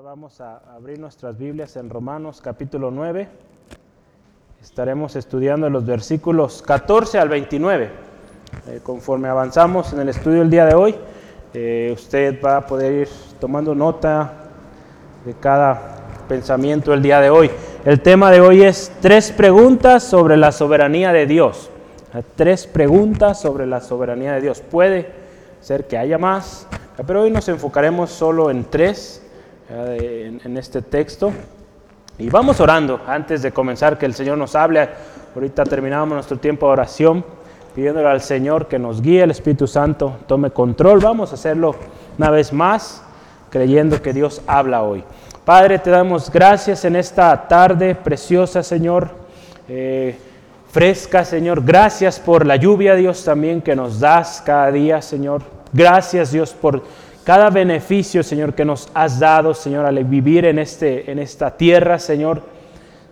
vamos a abrir nuestras Biblias en Romanos capítulo 9. Estaremos estudiando los versículos 14 al 29. Eh, conforme avanzamos en el estudio del día de hoy, eh, usted va a poder ir tomando nota de cada pensamiento el día de hoy. El tema de hoy es tres preguntas sobre la soberanía de Dios. Tres preguntas sobre la soberanía de Dios. Puede ser que haya más, pero hoy nos enfocaremos solo en tres en, este texto. Y vamos orando antes de comenzar, que el Señor nos hable. Ahorita terminamos nuestro tiempo de oración, pidiéndole al Señor que nos guíe, el Espíritu Santo tome control. Vamos a hacerlo una vez más, creyendo que Dios habla hoy. Padre, te damos gracias en esta tarde preciosa, Señor, eh, fresca, Señor. Gracias por la lluvia, Dios, también que nos das cada día, Señor. Gracias, Dios, por cada beneficio, Señor, que nos has dado, Señor, al vivir en, este, en esta tierra, Señor.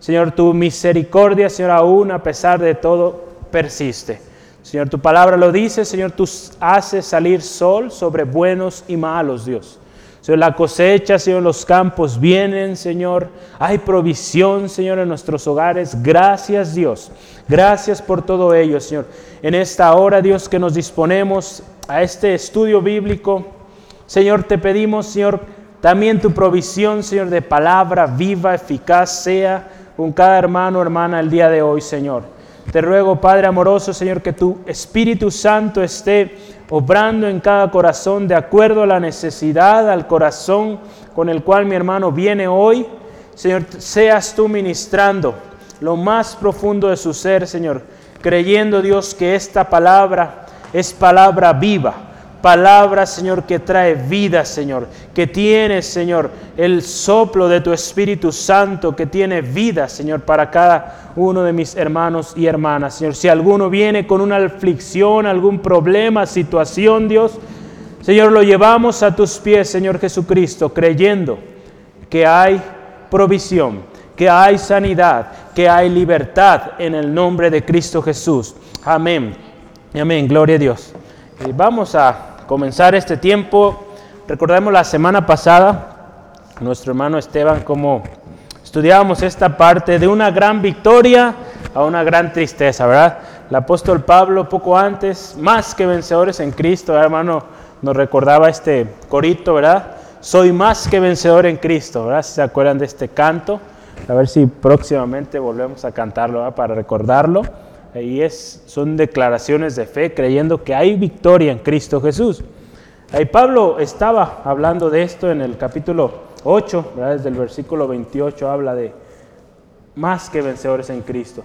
Señor, tu misericordia, Señor, aún a pesar de todo, persiste. Señor, tu palabra lo dice, Señor, tú haces salir sol sobre buenos y malos, Dios. Señor, la cosecha, Señor, los campos vienen, Señor. Hay provisión, Señor, en nuestros hogares. Gracias, Dios. Gracias por todo ello, Señor. En esta hora, Dios, que nos disponemos a este estudio bíblico, Señor, te pedimos, Señor, también tu provisión, Señor, de palabra viva, eficaz, sea con cada hermano hermana el día de hoy, Señor. Te ruego, Padre amoroso, Señor, que tu Espíritu Santo esté obrando en cada corazón de acuerdo a la necesidad, al corazón con el cual mi hermano viene hoy. Señor, seas tú ministrando lo más profundo de su ser, Señor, creyendo, Dios, que esta palabra es palabra viva palabra, Señor, que trae vida, Señor, que tiene, Señor, el soplo de tu Espíritu Santo, que tiene vida, Señor, para cada uno de mis hermanos y hermanas, Señor. Si alguno viene con una aflicción, algún problema, situación, Dios, Señor, lo llevamos a tus pies, Señor Jesucristo, creyendo que hay provisión, que hay sanidad, que hay libertad en el nombre de Cristo Jesús. Amén. Amén. Gloria a Dios. vamos a comenzar este tiempo, recordemos la semana pasada, nuestro hermano Esteban, como estudiábamos esta parte de una gran victoria a una gran tristeza, ¿verdad? El apóstol Pablo poco antes, más que vencedores en Cristo, hermano, nos recordaba este corito, ¿verdad? Soy más que vencedor en Cristo, ¿verdad? Si se acuerdan de este canto, a ver si próximamente volvemos a cantarlo para recordarlo. Y es, son declaraciones de fe creyendo que hay victoria en Cristo Jesús. Ahí Pablo estaba hablando de esto en el capítulo 8, desde el versículo 28 habla de más que vencedores en Cristo.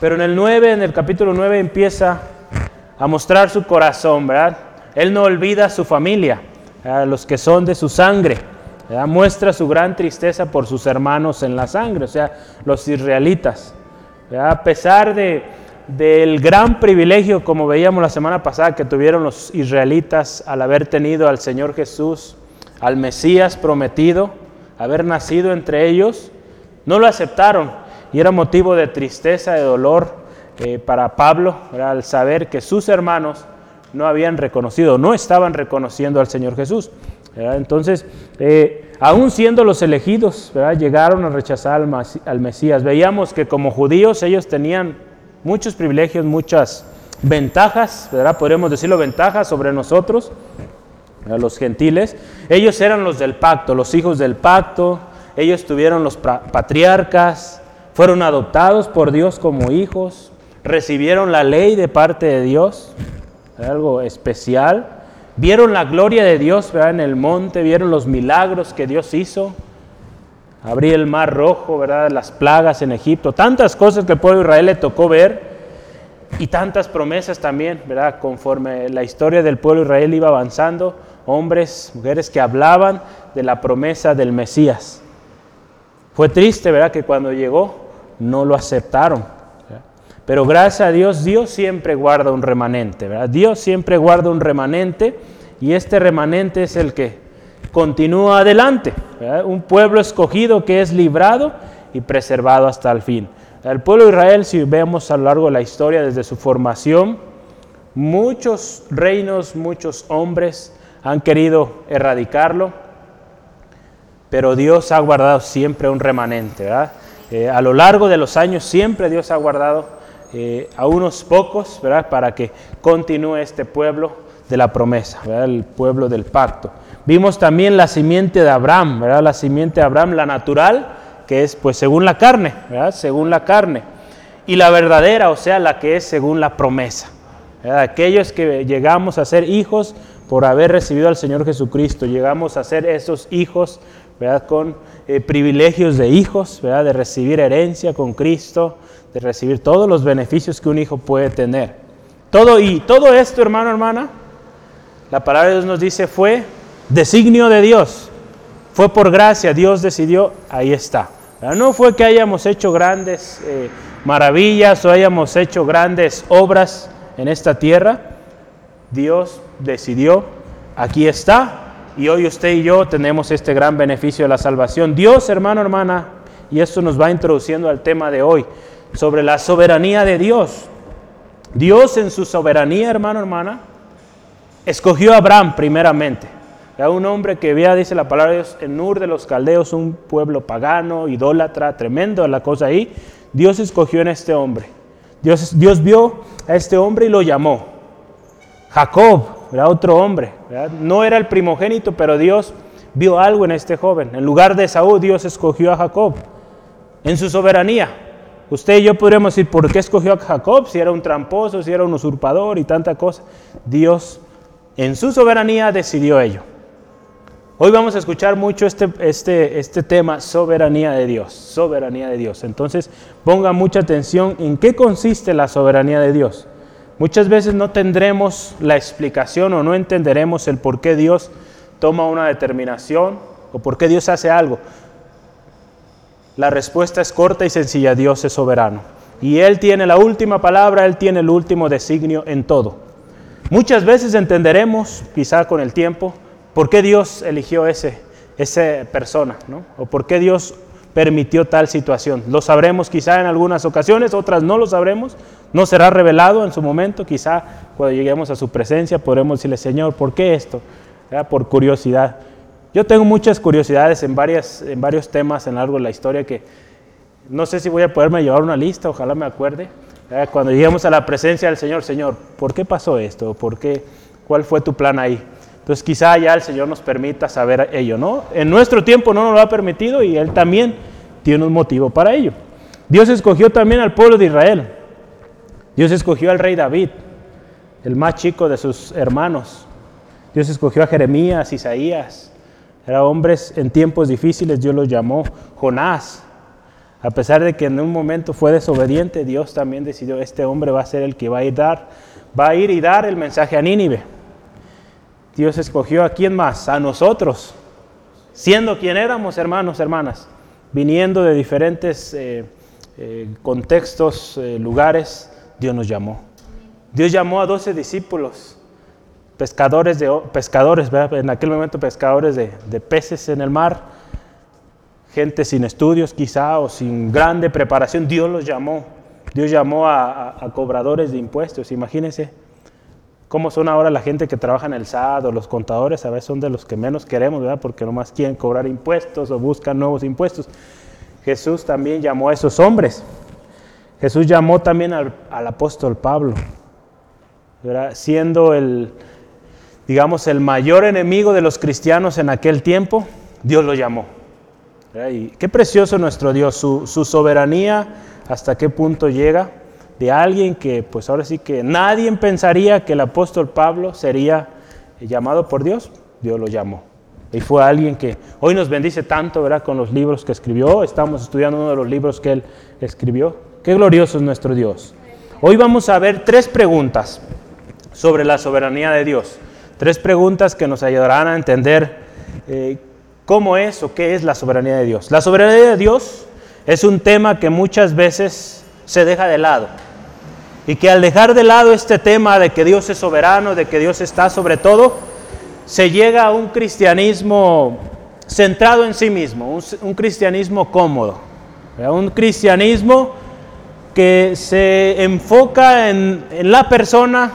Pero en el 9, en el capítulo 9 empieza a mostrar su corazón, ¿verdad? Él no olvida a su familia, a los que son de su sangre. Muestra su gran tristeza por sus hermanos en la sangre, o sea, los israelitas. A pesar de, del gran privilegio, como veíamos la semana pasada, que tuvieron los israelitas al haber tenido al Señor Jesús, al Mesías prometido, haber nacido entre ellos, no lo aceptaron. Y era motivo de tristeza, de dolor eh, para Pablo, al saber que sus hermanos no habían reconocido, no estaban reconociendo al Señor Jesús. Entonces, eh, aún siendo los elegidos, llegaron a rechazar al, Mesías. Veíamos que como judíos ellos tenían muchos privilegios, muchas ventajas, podríamos decirlo ventajas sobre nosotros, los gentiles. Ellos eran los del pacto, los hijos del pacto, ellos tuvieron los patriarcas, fueron adoptados por Dios como hijos, recibieron la ley de parte de Dios, algo especial. Vieron la gloria de Dios ¿verdad? en el monte, vieron los milagros que Dios hizo. Abrí el mar rojo, ¿verdad? las plagas en Egipto, tantas cosas que el pueblo de Israel le tocó ver y tantas promesas también, ¿verdad? conforme la historia del pueblo de Israel iba avanzando, hombres, mujeres que hablaban de la promesa del Mesías. Fue triste, ¿verdad? Que cuando llegó no lo aceptaron. Pero gracias a Dios, Dios siempre guarda un remanente, ¿verdad? Dios siempre guarda un remanente y este remanente es el que continúa adelante. Un pueblo escogido que es librado y preservado hasta el fin. El pueblo de Israel, si vemos a lo largo de la historia desde su formación, muchos reinos, muchos hombres han querido erradicarlo, pero Dios ha guardado siempre un remanente. Eh, a lo largo de los años siempre Dios ha guardado eh, a unos pocos para que continúe este pueblo de la promesa, el pueblo del pacto. Vimos también la simiente de Abraham, ¿verdad? la simiente de Abraham, la natural, que es pues según la carne, ¿verdad? según la carne, y la verdadera, o sea, la que es según la promesa. Aquellos que llegamos a ser hijos por haber recibido al Señor Jesucristo, llegamos a ser esos hijos ¿verdad? con eh, privilegios de hijos, ¿verdad? de recibir herencia con Cristo, de recibir todos los beneficios que un hijo puede tener. Todo y todo esto, hermano, hermana, la palabra de Dios nos dice fue designio de Dios. Fue por gracia, Dios decidió, ahí está. No fue que hayamos hecho grandes eh, maravillas o hayamos hecho grandes obras en esta tierra. Dios decidió, aquí está, y hoy usted y yo tenemos este gran beneficio de la salvación. Dios, hermano, hermana, y esto nos va introduciendo al tema de hoy, sobre la soberanía de Dios. Dios en su soberanía, hermano, hermana, escogió a Abraham primeramente. A un hombre que vea, dice la palabra de Dios, en Ur de los Caldeos, un pueblo pagano, idólatra, tremendo la cosa ahí. Dios escogió en este hombre. Dios, Dios vio a este hombre y lo llamó. Jacob, era otro hombre. No era el primogénito, pero Dios vio algo en este joven. En lugar de Saúl, Dios escogió a Jacob. En su soberanía, Usted y yo podríamos decir, ¿por qué escogió a Jacob? Si era un tramposo, si era un usurpador y tanta cosa. Dios en su soberanía decidió ello. Hoy vamos a escuchar mucho este, este, este tema, soberanía de Dios, soberanía de Dios. Entonces, ponga mucha atención en qué consiste la soberanía de Dios. Muchas veces no tendremos la explicación o no entenderemos el por qué Dios toma una determinación o por qué Dios hace algo. La respuesta es corta y sencilla, Dios es soberano. Y Él tiene la última palabra, Él tiene el último designio en todo. Muchas veces entenderemos, quizá con el tiempo, por qué Dios eligió ese, esa persona, ¿no? o por qué Dios permitió tal situación. Lo sabremos quizá en algunas ocasiones, otras no lo sabremos, no será revelado en su momento, quizá cuando lleguemos a su presencia podremos decirle, Señor, ¿por qué esto? Por curiosidad. Yo tengo muchas curiosidades en, varias, en varios temas en largo de la historia que no sé si voy a poderme llevar una lista, ojalá me acuerde. Cuando lleguemos a la presencia del Señor, Señor, ¿por qué pasó esto? ¿Por qué? ¿Cuál fue tu plan ahí? Entonces quizá ya el Señor nos permita saber ello, ¿no? En nuestro tiempo no nos lo ha permitido y Él también tiene un motivo para ello. Dios escogió también al pueblo de Israel. Dios escogió al rey David, el más chico de sus hermanos. Dios escogió a Jeremías, Isaías, eran hombres en tiempos difíciles, Dios los llamó Jonás. A pesar de que en un momento fue desobediente, Dios también decidió, este hombre va a ser el que va a ir, dar, va a ir y dar el mensaje a Nínive. Dios escogió a quién más, a nosotros, siendo quien éramos hermanos, hermanas, viniendo de diferentes eh, eh, contextos, eh, lugares, Dios nos llamó. Dios llamó a doce discípulos pescadores, de, pescadores en aquel momento pescadores de, peces en el mar, gente sin estudios quizá o sin grande preparación, Dios los llamó. Dios llamó a, cobradores de impuestos, imagínense cómo son ahora la gente que trabaja en el SAT o los contadores, a veces son de los que menos queremos, ¿verdad? porque nomás quieren cobrar impuestos o buscan nuevos impuestos. Jesús también llamó a esos hombres. Jesús llamó también al, apóstol Pablo, siendo el, digamos, el mayor enemigo de los cristianos en aquel tiempo, Dios lo llamó. Y qué precioso nuestro Dios, su, soberanía, hasta qué punto llega de alguien que, pues ahora sí que nadie pensaría que el apóstol Pablo sería llamado por Dios, Dios lo llamó. Y fue alguien que hoy nos bendice tanto, ¿verdad? Con los libros que escribió. Estamos estudiando uno de los libros que él escribió. Qué glorioso es nuestro Dios. Hoy vamos a ver tres preguntas sobre la soberanía de Dios. Tres preguntas que nos ayudarán a entender eh, cómo es o qué es la soberanía de Dios. La soberanía de Dios es un tema que muchas veces se deja de lado. Y que al dejar de lado este tema de que Dios es soberano, de que Dios está sobre todo, se llega a un cristianismo centrado en sí mismo, un, cristianismo cómodo, un cristianismo que se enfoca en, la persona,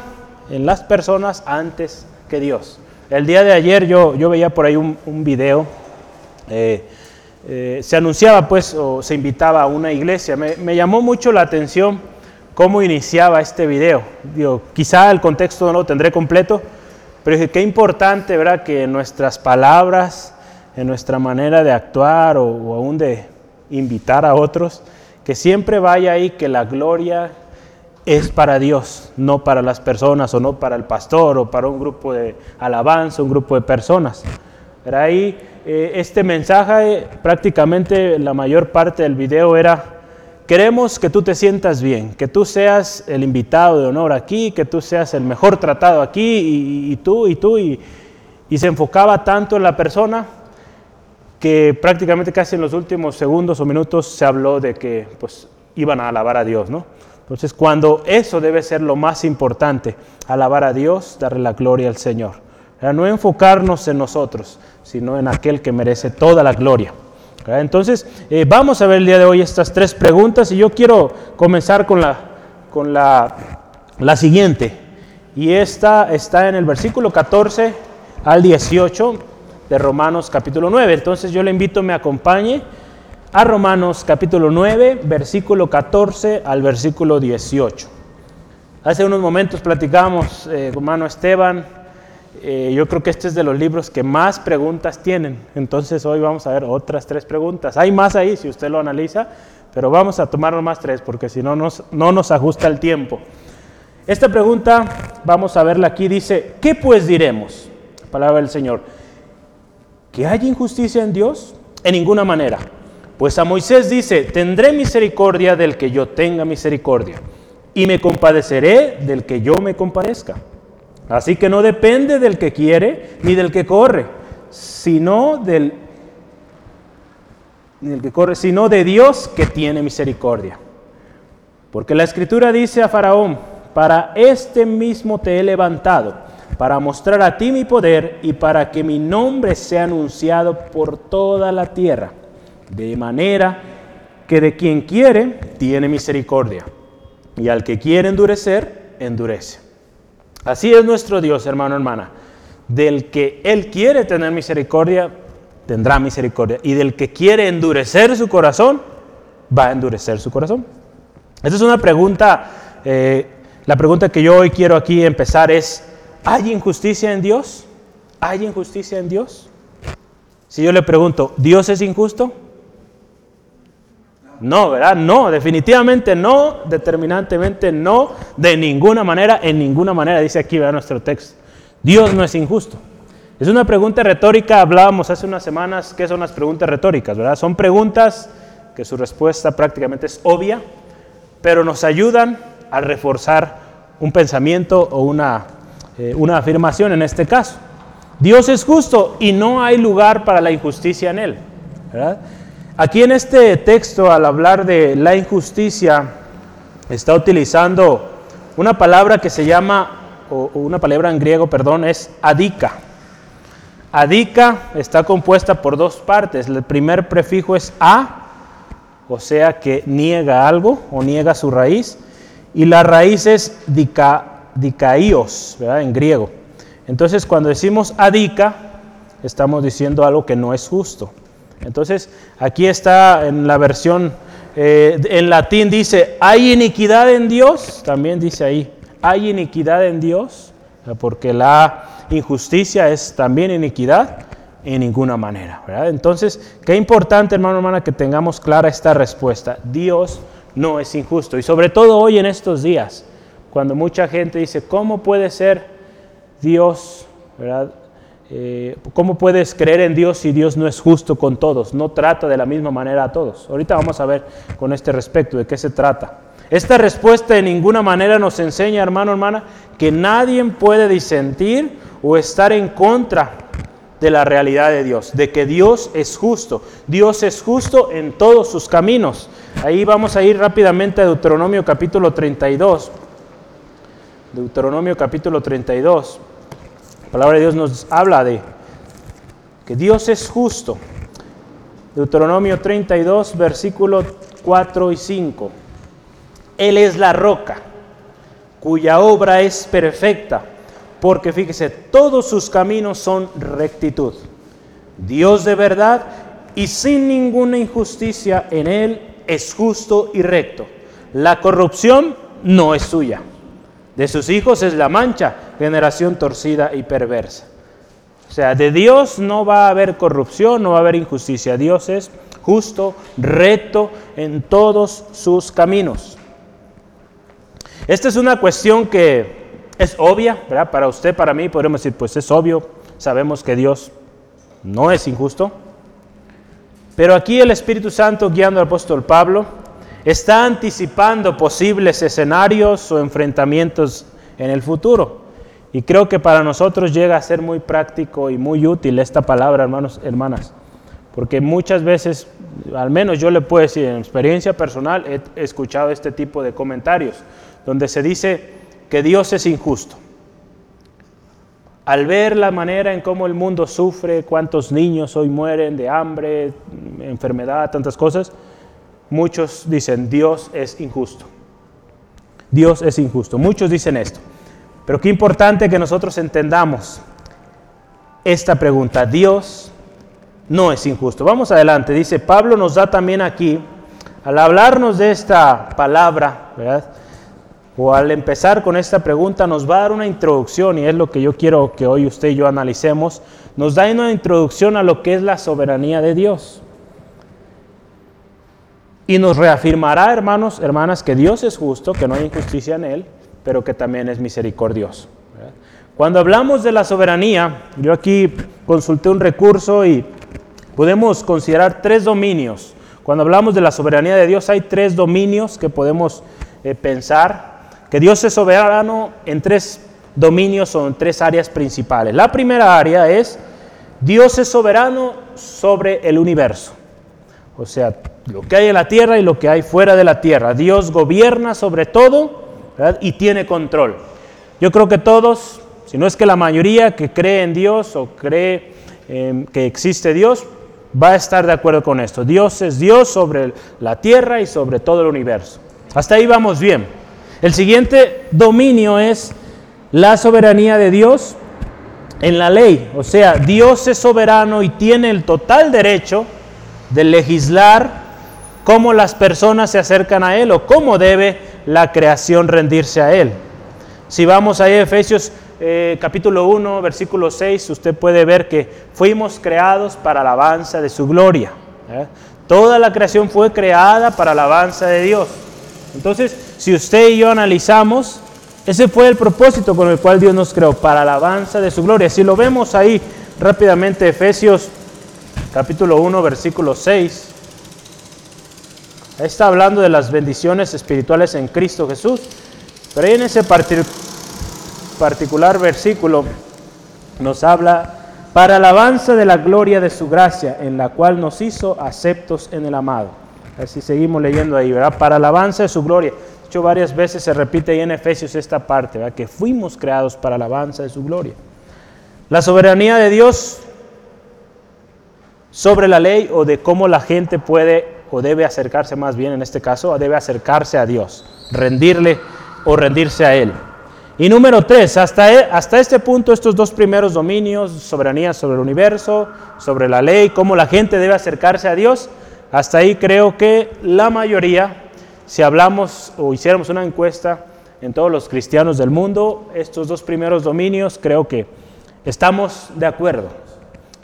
en las personas antes que Dios. El día de ayer yo, yo veía por ahí un, video eh, eh, se anunciaba pues o se invitaba a una iglesia. Me, llamó mucho la atención cómo iniciaba este video. Digo, quizá el contexto no lo tendré completo, pero dije, qué importante, ¿verdad? Que nuestras palabras, en nuestra manera de actuar o, o aún de invitar a otros, que siempre vaya ahí que la gloria es para Dios, no para las personas o no para el pastor o para un grupo de alabanza, un grupo de personas. Pero ahí eh, este mensaje, prácticamente la mayor parte del video era, queremos que tú te sientas bien, que tú seas el invitado de honor aquí, que tú seas el mejor tratado aquí y, tú y tú. Y, y se enfocaba tanto en la persona que prácticamente casi en los últimos segundos o minutos se habló de que pues iban a alabar a Dios, ¿no? Entonces, cuando eso debe ser lo más importante, alabar a Dios, darle la gloria al Señor. No enfocarnos en nosotros, sino en aquel que merece toda la gloria. Entonces, eh, vamos a ver el día de hoy estas tres preguntas y yo quiero comenzar con la, con la, la siguiente. Y esta está en el versículo 14 al 18 de Romanos capítulo 9. Entonces yo le invito, me acompañe a Romanos capítulo 9, versículo 14 al versículo 18. Hace unos momentos platicamos eh, hermano Esteban, eh, yo creo que este es de los libros que más preguntas tienen, entonces hoy vamos a ver otras tres preguntas. Hay más ahí si usted lo analiza, pero vamos a tomar más tres porque si no nos, no nos ajusta el tiempo. Esta pregunta, vamos a verla aquí, dice, ¿qué pues diremos? Palabra del Señor. ¿Que hay injusticia en Dios? En ninguna manera. Pues a Moisés dice, tendré misericordia del que yo tenga misericordia, y me compadeceré del que yo me compadezca. Así que no depende del que quiere ni del que corre, sino del, del que corre, sino de Dios que tiene misericordia. Porque la escritura dice a Faraón, para este mismo te he levantado, para mostrar a ti mi poder y para que mi nombre sea anunciado por toda la tierra de manera que de quien quiere tiene misericordia, y al que quiere endurecer, endurece. Así es nuestro Dios, hermano, hermana. Del que Él quiere tener misericordia, tendrá misericordia. Y del que quiere endurecer su corazón, va a endurecer su corazón. Esta es una pregunta, eh, la pregunta que yo hoy quiero aquí empezar es, ¿hay injusticia en Dios? ¿Hay injusticia en Dios? Si yo le pregunto, ¿Dios es injusto? No, ¿verdad? No, definitivamente no, determinantemente no, de ninguna manera, en ninguna manera, dice aquí, ¿verdad? Nuestro texto. Dios no es injusto. Es una pregunta retórica, hablábamos hace unas semanas, ¿qué son las preguntas retóricas? ¿verdad? Son preguntas que su respuesta prácticamente es obvia, pero nos ayudan a reforzar un pensamiento o una, eh, una afirmación en este caso. Dios es justo y no hay lugar para la injusticia en él. ¿verdad? Aquí en este texto, al hablar de la injusticia, está utilizando una palabra que se llama, o una palabra en griego, perdón, es adika. Adika está compuesta por dos partes. El primer prefijo es a, o sea que niega algo o niega su raíz, y la raíz es dica, dikaios, ¿verdad? en griego. Entonces, cuando decimos adika, estamos diciendo algo que no es justo. Entonces, aquí está en la versión, eh, en latín dice, ¿hay iniquidad en Dios? También dice ahí, ¿hay iniquidad en Dios? Porque la injusticia es también iniquidad en ninguna manera. Entonces, qué importante, hermano, hermana, que tengamos clara esta respuesta. Dios no es injusto. Y sobre todo hoy en estos días, cuando mucha gente dice, ¿cómo puede ser Dios ¿verdad? Eh, ¿Cómo puedes creer en Dios si Dios no es justo con todos? No trata de la misma manera a todos. Ahorita vamos a ver con este respecto de qué se trata. Esta respuesta de ninguna manera nos enseña, hermano, hermana, que nadie puede disentir o estar en contra de la realidad de Dios, de que Dios es justo. Dios es justo en todos sus caminos. Ahí vamos a ir rápidamente a Deuteronomio capítulo 32. Deuteronomio capítulo 32. La palabra de Dios nos habla de que Dios es justo. Deuteronomio 32, versículos 4 y 5. Él es la roca, cuya obra es perfecta, porque fíjese, todos sus caminos son rectitud. Dios de verdad y sin ninguna injusticia en él es justo y recto. La corrupción no es suya. De sus hijos es la mancha, generación torcida y perversa. O sea, de Dios no va a haber corrupción, no va a haber injusticia. Dios es justo, recto en todos sus caminos. Esta es una cuestión que es obvia, ¿verdad? Para usted, para mí, podemos decir, pues es obvio, sabemos que Dios no es injusto. Pero aquí el Espíritu Santo, guiando al apóstol Pablo, está anticipando posibles escenarios o enfrentamientos en el futuro. Y creo que para nosotros llega a ser muy práctico y muy útil esta palabra, hermanos, hermanas. Porque muchas veces, al menos yo le puedo decir, en experiencia personal, he escuchado este tipo de comentarios, donde se dice que Dios es injusto al ver la manera en cómo el mundo sufre, cuántos niños hoy mueren de hambre, enfermedad, tantas cosas, muchos dicen, Dios es injusto. Dios es injusto. Muchos dicen esto. Pero qué importante que nosotros entendamos esta pregunta. Dios no es injusto. Vamos adelante. Dice, Pablo nos da también aquí, al hablarnos de esta palabra, ¿verdad? o al empezar con esta pregunta nos va a dar una introducción y es lo que yo quiero que hoy usted y yo analicemos, nos da una introducción a lo que es la soberanía de Dios. Y nos reafirmará, hermanos, hermanas, que Dios es justo, que no hay injusticia en Él, pero que también es misericordioso. Cuando hablamos de la soberanía, yo aquí consulté un recurso y podemos considerar tres dominios. Cuando hablamos de la soberanía de Dios hay tres dominios que podemos eh, pensar que Dios es soberano en tres dominios o en tres áreas principales. La primera área es, Dios es soberano sobre el universo. O sea, lo que hay en la tierra y lo que hay fuera de la tierra. Dios gobierna sobre todo y tiene control. Yo creo que todos, si no es que la mayoría que cree en Dios o cree em, que existe Dios, va a estar de acuerdo con esto. Dios es Dios sobre la tierra y sobre todo el universo. Hasta ahí vamos bien. El siguiente dominio es la soberanía de Dios en la ley. O sea, Dios es soberano y tiene el total derecho de legislar cómo las personas se acercan a Él o cómo debe la creación rendirse a Él. Si vamos ahí a Efesios eh, capítulo 1, versículo 6, usted puede ver que fuimos creados para alabanza de su gloria. ¿eh? Toda la creación fue creada para alabanza de Dios. Entonces, si usted y yo analizamos, ese fue el propósito con el cual Dios nos creó, para alabanza de su gloria. Si lo vemos ahí rápidamente, Efesios capítulo 1, versículo 6, está hablando de las bendiciones espirituales en Cristo Jesús, pero ahí en ese particular versículo nos habla para alabanza de la gloria de su gracia, en la cual nos hizo aceptos en el amado. Así seguimos leyendo ahí, ¿verdad? Para alabanza de su gloria. De hecho, varias veces se repite ahí en Efesios esta parte, ¿verdad? Que fuimos creados para alabanza de su gloria. La soberanía de Dios sobre la ley o de cómo la gente puede o debe acercarse más bien en este caso, debe acercarse a Dios, rendirle o rendirse a Él. Y número tres, hasta, e, hasta este punto estos dos primeros dominios, soberanía sobre el universo, sobre la ley, cómo la gente debe acercarse a Dios, hasta ahí creo que la mayoría, si hablamos o hiciéramos una encuesta en todos los cristianos del mundo, estos dos primeros dominios creo que estamos de acuerdo.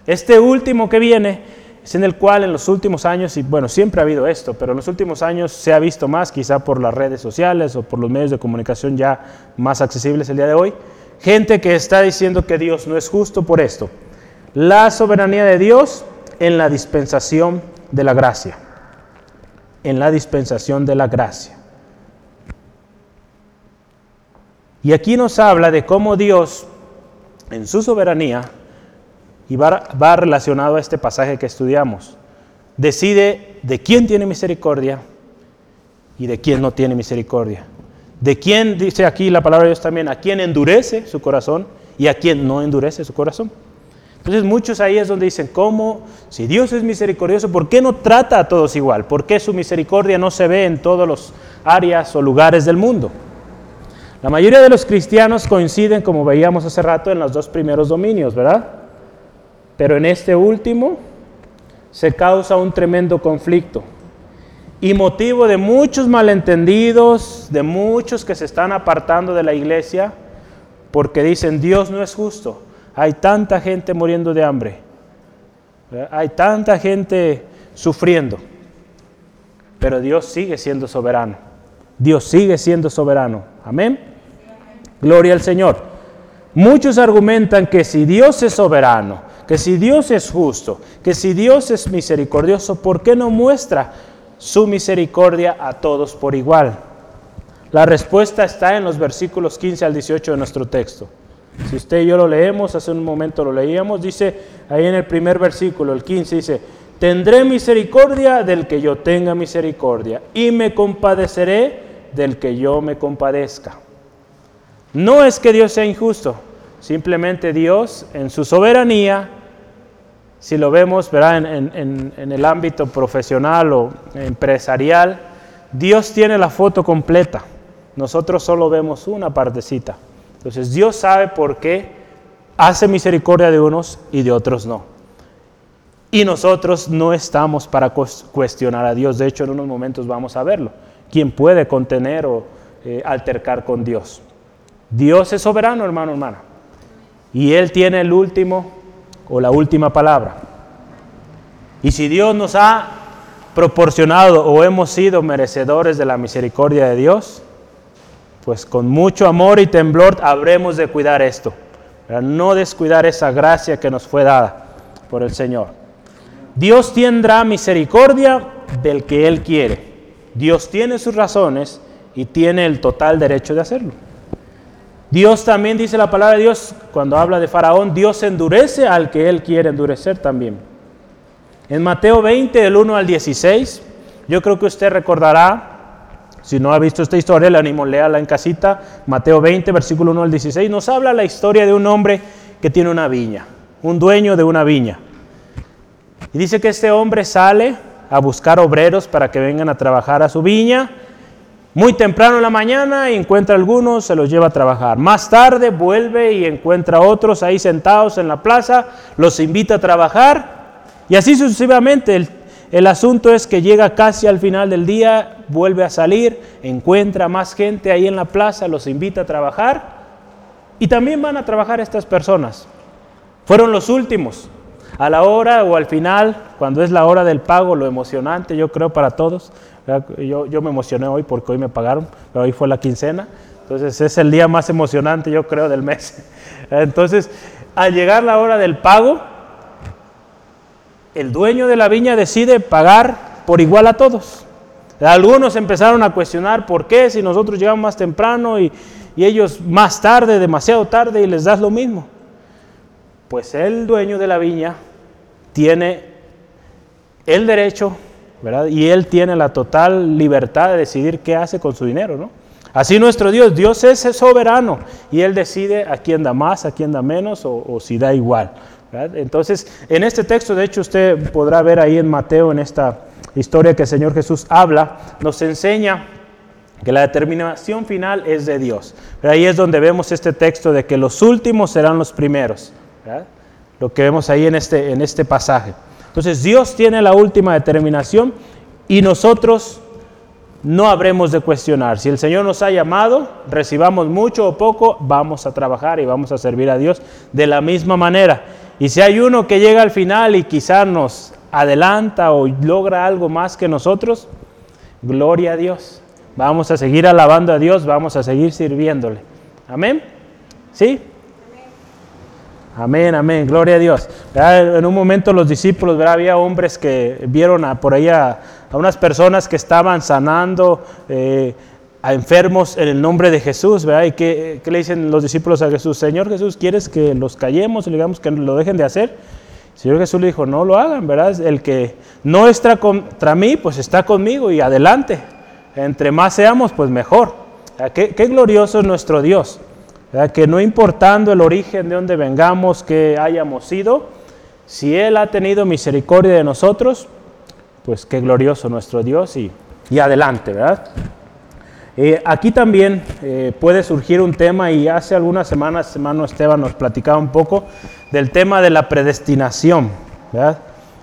Este último que viene es en el cual en los últimos años, y bueno, siempre ha habido esto, pero en los últimos años se ha visto más, quizá por las redes sociales o por los medios de comunicación ya más accesibles el día de hoy, gente que está diciendo que Dios no es justo por esto. La soberanía de Dios en la dispensación de la gracia, en la dispensación de la gracia. Y aquí nos habla de cómo Dios, en su soberanía, y va, relacionado a este pasaje que estudiamos, decide de quién tiene misericordia y de quién no tiene misericordia. De quién, dice aquí la palabra de Dios también, a quién endurece su corazón y a quién no endurece su corazón. Entonces muchos ahí es donde dicen, ¿cómo? Si Dios es misericordioso, ¿por qué no trata a todos igual? ¿Por qué su misericordia no se ve en todos los áreas o lugares del mundo? La mayoría de los cristianos coinciden, como veíamos hace rato, en los dos primeros dominios, ¿verdad? Pero en este último se causa un tremendo conflicto y motivo de muchos malentendidos, de muchos que se están apartando de la iglesia porque dicen Dios no es justo. Hay tanta gente muriendo de hambre. Hay tanta gente sufriendo. Pero Dios sigue siendo soberano. Dios sigue siendo soberano. Amén. Gloria al Señor. Muchos argumentan que si Dios es soberano, que si Dios es justo, que si Dios es misericordioso, ¿por qué no muestra su misericordia a todos por igual? La respuesta está en los versículos 15 al 18 de nuestro texto. Si usted y yo lo leemos, hace un momento lo leíamos, dice ahí en el primer versículo, el 15, dice, tendré misericordia del que yo tenga misericordia y me compadeceré del que yo me compadezca. No es que Dios sea injusto, simplemente Dios en su soberanía, si lo vemos En, en el ámbito profesional o empresarial, Dios tiene la foto completa, nosotros solo vemos una partecita. Entonces Dios sabe por qué hace misericordia de unos y de otros no. Y nosotros no estamos para cuestionar a Dios, de hecho en unos momentos vamos a verlo. ¿Quién puede contener o eh, altercar con Dios? Dios es soberano, hermano, hermana. Y Él tiene el último o la última palabra. Y si Dios nos ha proporcionado o hemos sido merecedores de la misericordia de Dios, pues con mucho amor y temblor habremos de cuidar esto, para no descuidar esa gracia que nos fue dada por el Señor. Dios tendrá misericordia del que Él quiere. Dios tiene sus razones y tiene el total derecho de hacerlo. Dios también dice la palabra de Dios, cuando habla de Faraón, Dios endurece al que Él quiere endurecer también. En Mateo 20, del 1 al 16, yo creo que usted recordará, si no ha visto esta historia, le animo, léala en casita. Mateo 20, versículo 1 al 16, nos habla la historia de un hombre que tiene una viña, un dueño de una viña. Y dice que este hombre sale a buscar obreros para que vengan a trabajar a su viña muy temprano en la mañana encuentra algunos, se los lleva a trabajar. Más tarde vuelve y encuentra otros ahí sentados en la plaza, los invita a trabajar y así sucesivamente. El, el asunto es que llega casi al final del día, vuelve a salir, encuentra más gente ahí en la plaza, los invita a trabajar y también van a trabajar estas personas. Fueron los últimos. A la hora o al final, cuando es la hora del pago, lo emocionante yo creo para todos, yo, yo me emocioné hoy porque hoy me pagaron, pero hoy fue la quincena. Entonces es el día más emocionante, yo creo, del mes. Entonces, al llegar la hora del pago, el dueño de la viña decide pagar por igual a todos. Algunos empezaron a cuestionar por qué si nosotros llegamos más temprano y, y ellos más tarde, demasiado tarde y les das lo mismo. Pues el dueño de la viña tiene el derecho y Él tiene la total libertad de decidir qué hace con su dinero, ¿no? Así nuestro Dios, Dios es soberano y Él decide a quién da más, a quién da menos o, si da igual. Entonces, en este texto, de hecho, usted podrá ver ahí en Mateo, en esta historia que el Señor Jesús habla, nos enseña que la determinación final es de Dios. Pero ahí es donde vemos este texto de que los últimos serán los primeros. Lo que vemos ahí en este, en este pasaje. Entonces Dios tiene la última determinación y nosotros no habremos de cuestionar. Si el Señor nos ha llamado, recibamos mucho o poco, vamos a trabajar y vamos a servir a Dios de la misma manera. Y si hay uno que llega al final y quizás nos adelanta o logra algo más que nosotros, gloria a Dios. Vamos a seguir alabando a Dios, vamos a seguir sirviéndole. Amén. ¿Sí? Amén, amén, gloria a Dios. En un momento los discípulos, había hombres que vieron por ahí a, unas personas que estaban sanando eh, a enfermos en el nombre de Jesús. ¿verdad? ¿Y qué, le dicen los discípulos a Jesús? Señor Jesús, ¿quieres que los callemos y digamos que lo dejen de hacer? Señor Jesús le dijo, no lo hagan, ¿verdad? El que no está contra mí, pues está conmigo y adelante. Entre más seamos, pues mejor. Qué glorioso es nuestro Dios que no importando el origen de donde vengamos, que hayamos sido, si Él ha tenido misericordia de nosotros, pues qué glorioso nuestro Dios y, adelante, ¿verdad? Eh, aquí también eh, puede surgir un tema y hace algunas semanas hermano Esteban nos platicaba un poco del tema de la predestinación, ¿verdad?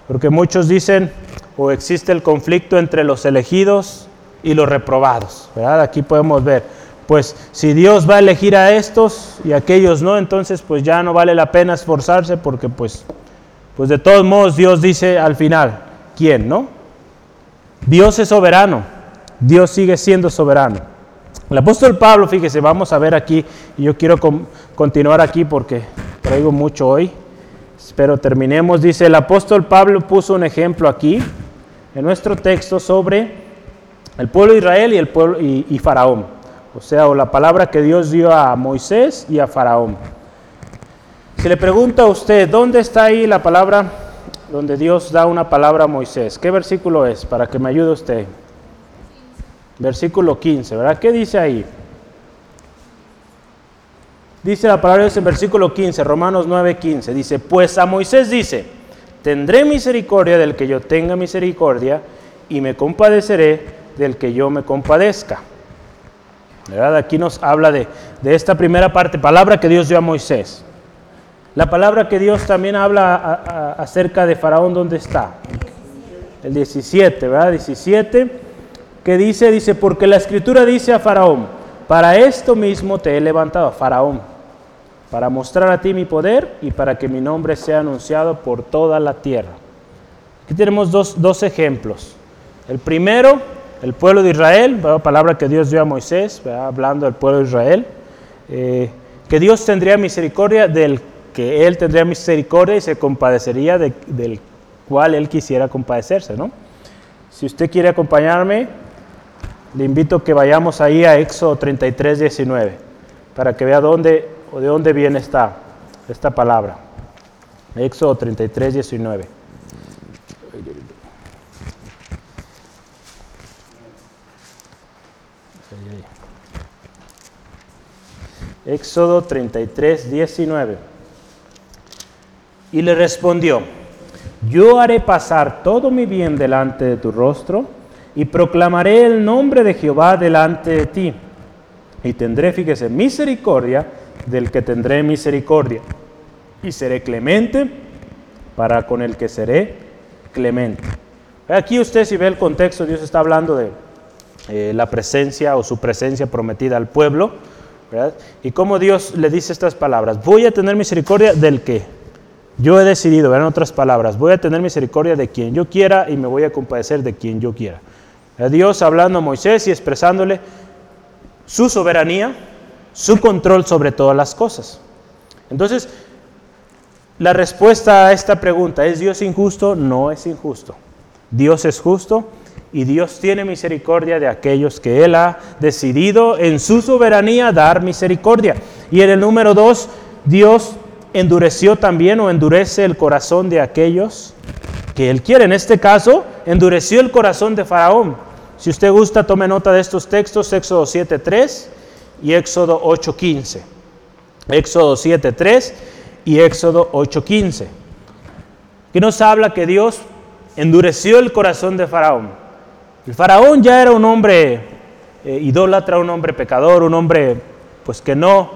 Porque muchos dicen, o existe el conflicto entre los elegidos y los reprobados. ¿verdad? Aquí podemos ver, pues si Dios va a elegir a estos y a aquellos no, entonces pues ya no vale la pena esforzarse porque pues, pues de todos modos Dios dice al final, ¿quién? ¿No? Dios es soberano, Dios sigue siendo soberano. El apóstol Pablo, fíjese, vamos a ver aquí, y yo quiero continuar aquí porque traigo mucho hoy, espero terminemos, dice el apóstol Pablo puso un ejemplo aquí en nuestro texto sobre el pueblo de Israel y el pueblo y, Faraón. O sea, o la palabra que Dios dio a Moisés y a Faraón. Si le pregunta a usted, ¿dónde está ahí la palabra donde Dios da una palabra a Moisés? ¿Qué versículo es? Para que me ayude usted. Versículo 15, ¿verdad? ¿Qué dice ahí? Dice la palabra de Dios en versículo 15, Romanos 9, 15. Dice, pues a Moisés dice, tendré misericordia del que yo tenga misericordia y me compadeceré del que yo me compadezca. ¿Verdad? Aquí nos habla de, esta primera parte, palabra que Dios dio a Moisés. La palabra que Dios también habla acerca de Faraón, ¿dónde está? El 17, ¿verdad? 17, que dice, dice, porque la escritura dice a Faraón, para esto mismo te he levantado, Faraón, para mostrar a ti mi poder y para que mi nombre sea anunciado por toda la tierra. Aquí tenemos dos, dos ejemplos. El primero el pueblo de Israel, la palabra que Dios dio a Moisés, hablando del pueblo de Israel, eh, que Dios tendría misericordia del que Él tendría misericordia y se compadecería del cual Él quisiera compadecerse. ¿no? Si usted quiere acompañarme, le invito a que vayamos ahí a Éxodo 33, 19, para que vea dónde o de dónde viene esta, esta palabra. Éxodo 33, 19. Éxodo 33, 19. Y le respondió, yo haré pasar todo mi bien delante de tu rostro y proclamaré el nombre de Jehová delante de ti. Y tendré, fíjese, misericordia del que tendré misericordia. Y seré clemente para con el que seré clemente. Aquí usted si ve el contexto, Dios está hablando de eh, la presencia o su presencia prometida al pueblo y cómo Dios le dice estas palabras, voy a tener misericordia del que yo he decidido, en otras palabras, voy a tener misericordia de quien yo quiera y me voy a compadecer de quien yo quiera. Dios hablando a Moisés y expresándole su soberanía, su control sobre todas las cosas. Entonces, la respuesta a esta pregunta, ¿es Dios injusto? No es injusto. Dios es justo y Dios tiene misericordia de aquellos que Él ha decidido en su soberanía dar misericordia. Y en el número dos, Dios endureció también o endurece el corazón de aquellos que Él quiere. En este caso, endureció el corazón de Faraón. Si usted gusta, tome nota de estos textos, Éxodo 7.3 y Éxodo 8.15. Éxodo 7.3 y Éxodo 8.15. Que nos habla que Dios endureció el corazón de Faraón el faraón ya era un hombre eh, idólatra, un hombre pecador, un hombre pues que no,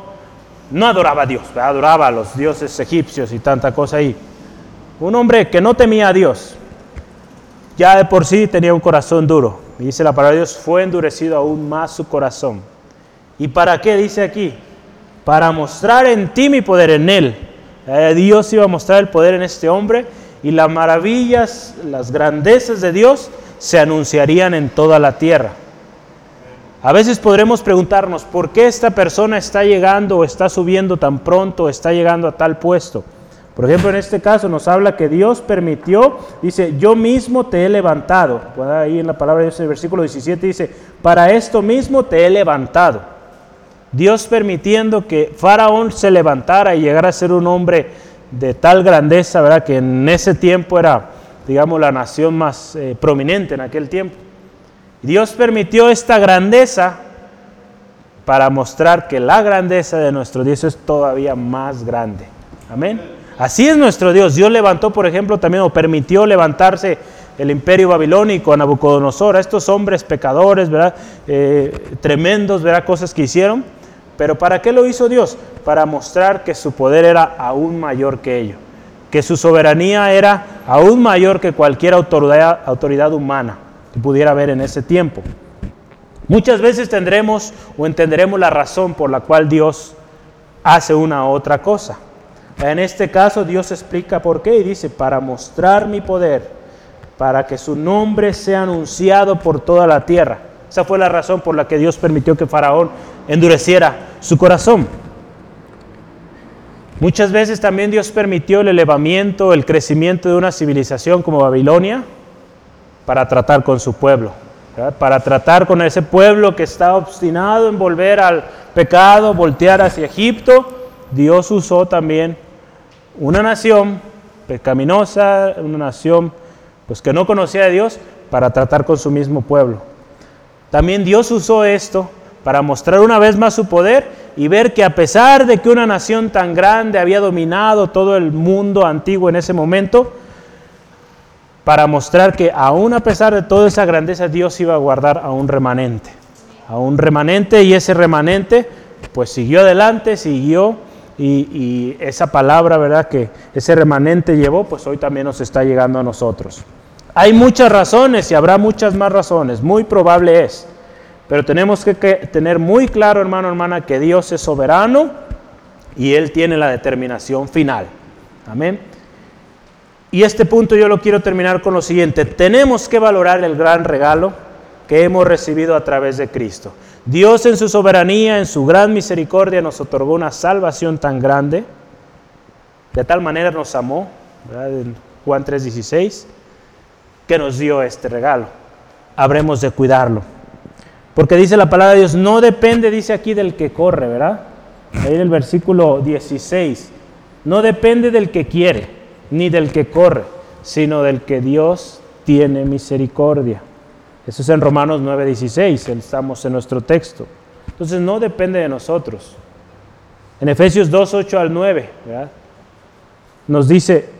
no adoraba a Dios, adoraba a los dioses egipcios y tanta cosa ahí. Un hombre que no temía a Dios. Ya de por sí tenía un corazón duro. Y dice la palabra de Dios, fue endurecido aún más su corazón. ¿Y para qué dice aquí? Para mostrar en ti mi poder, en él. Eh, Dios iba a mostrar el poder en este hombre y las maravillas, las grandezas de Dios se anunciarían en toda la tierra. A veces podremos preguntarnos, ¿por qué esta persona está llegando o está subiendo tan pronto, está llegando a tal puesto? Por ejemplo, en este caso nos habla que Dios permitió, dice, yo mismo te he levantado. Ahí en la palabra de Dios, el versículo 17 dice, para esto mismo te he levantado. Dios permitiendo que Faraón se levantara y llegara a ser un hombre de tal grandeza, ¿verdad? Que en ese tiempo era digamos, la nación más eh, prominente en aquel tiempo. Dios permitió esta grandeza para mostrar que la grandeza de nuestro Dios es todavía más grande. Amén. Así es nuestro Dios. Dios levantó, por ejemplo, también o permitió levantarse el imperio babilónico a Nabucodonosor, a estos hombres pecadores, ¿verdad? Eh, tremendos, ¿verdad? Cosas que hicieron. Pero ¿para qué lo hizo Dios? Para mostrar que su poder era aún mayor que ellos que su soberanía era aún mayor que cualquier autoridad, autoridad humana que pudiera haber en ese tiempo. Muchas veces tendremos o entenderemos la razón por la cual Dios hace una u otra cosa. En este caso Dios explica por qué y dice, para mostrar mi poder, para que su nombre sea anunciado por toda la tierra. Esa fue la razón por la que Dios permitió que Faraón endureciera su corazón. Muchas veces también Dios permitió el elevamiento, el crecimiento de una civilización como Babilonia para tratar con su pueblo para tratar con ese pueblo que está obstinado en volver al pecado, voltear hacia Egipto, Dios usó también una nación pecaminosa, una nación pues que no conocía a Dios para tratar con su mismo pueblo. También Dios usó esto para mostrar una vez más su poder y ver que a pesar de que una nación tan grande había dominado todo el mundo antiguo en ese momento, para mostrar que aún a pesar de toda esa grandeza, Dios iba a guardar a un remanente, a un remanente y ese remanente pues siguió adelante, siguió y, esa palabra, ¿verdad? Que ese remanente llevó, pues hoy también nos está llegando a nosotros. Hay muchas razones y habrá muchas más razones, muy probable es, pero tenemos que, tener muy claro, hermano, hermana, que Dios es soberano y Él tiene la determinación final. Amén. Y este punto yo lo quiero terminar con lo siguiente. Tenemos que valorar el gran regalo que hemos recibido a través de Cristo. Dios en su soberanía, en su gran misericordia, nos otorgó una salvación tan grande. De tal manera nos amó, en Juan 3:16, que nos dio este regalo. Habremos de cuidarlo. Porque dice la palabra de Dios, no depende, dice aquí, del que corre, ¿verdad? Ahí en el versículo 16. No depende del que quiere ni del que corre, sino del que Dios tiene misericordia. Eso es en Romanos 9:16, estamos en nuestro texto. Entonces no depende de nosotros. En Efesios 2, 8 al 9, nos dice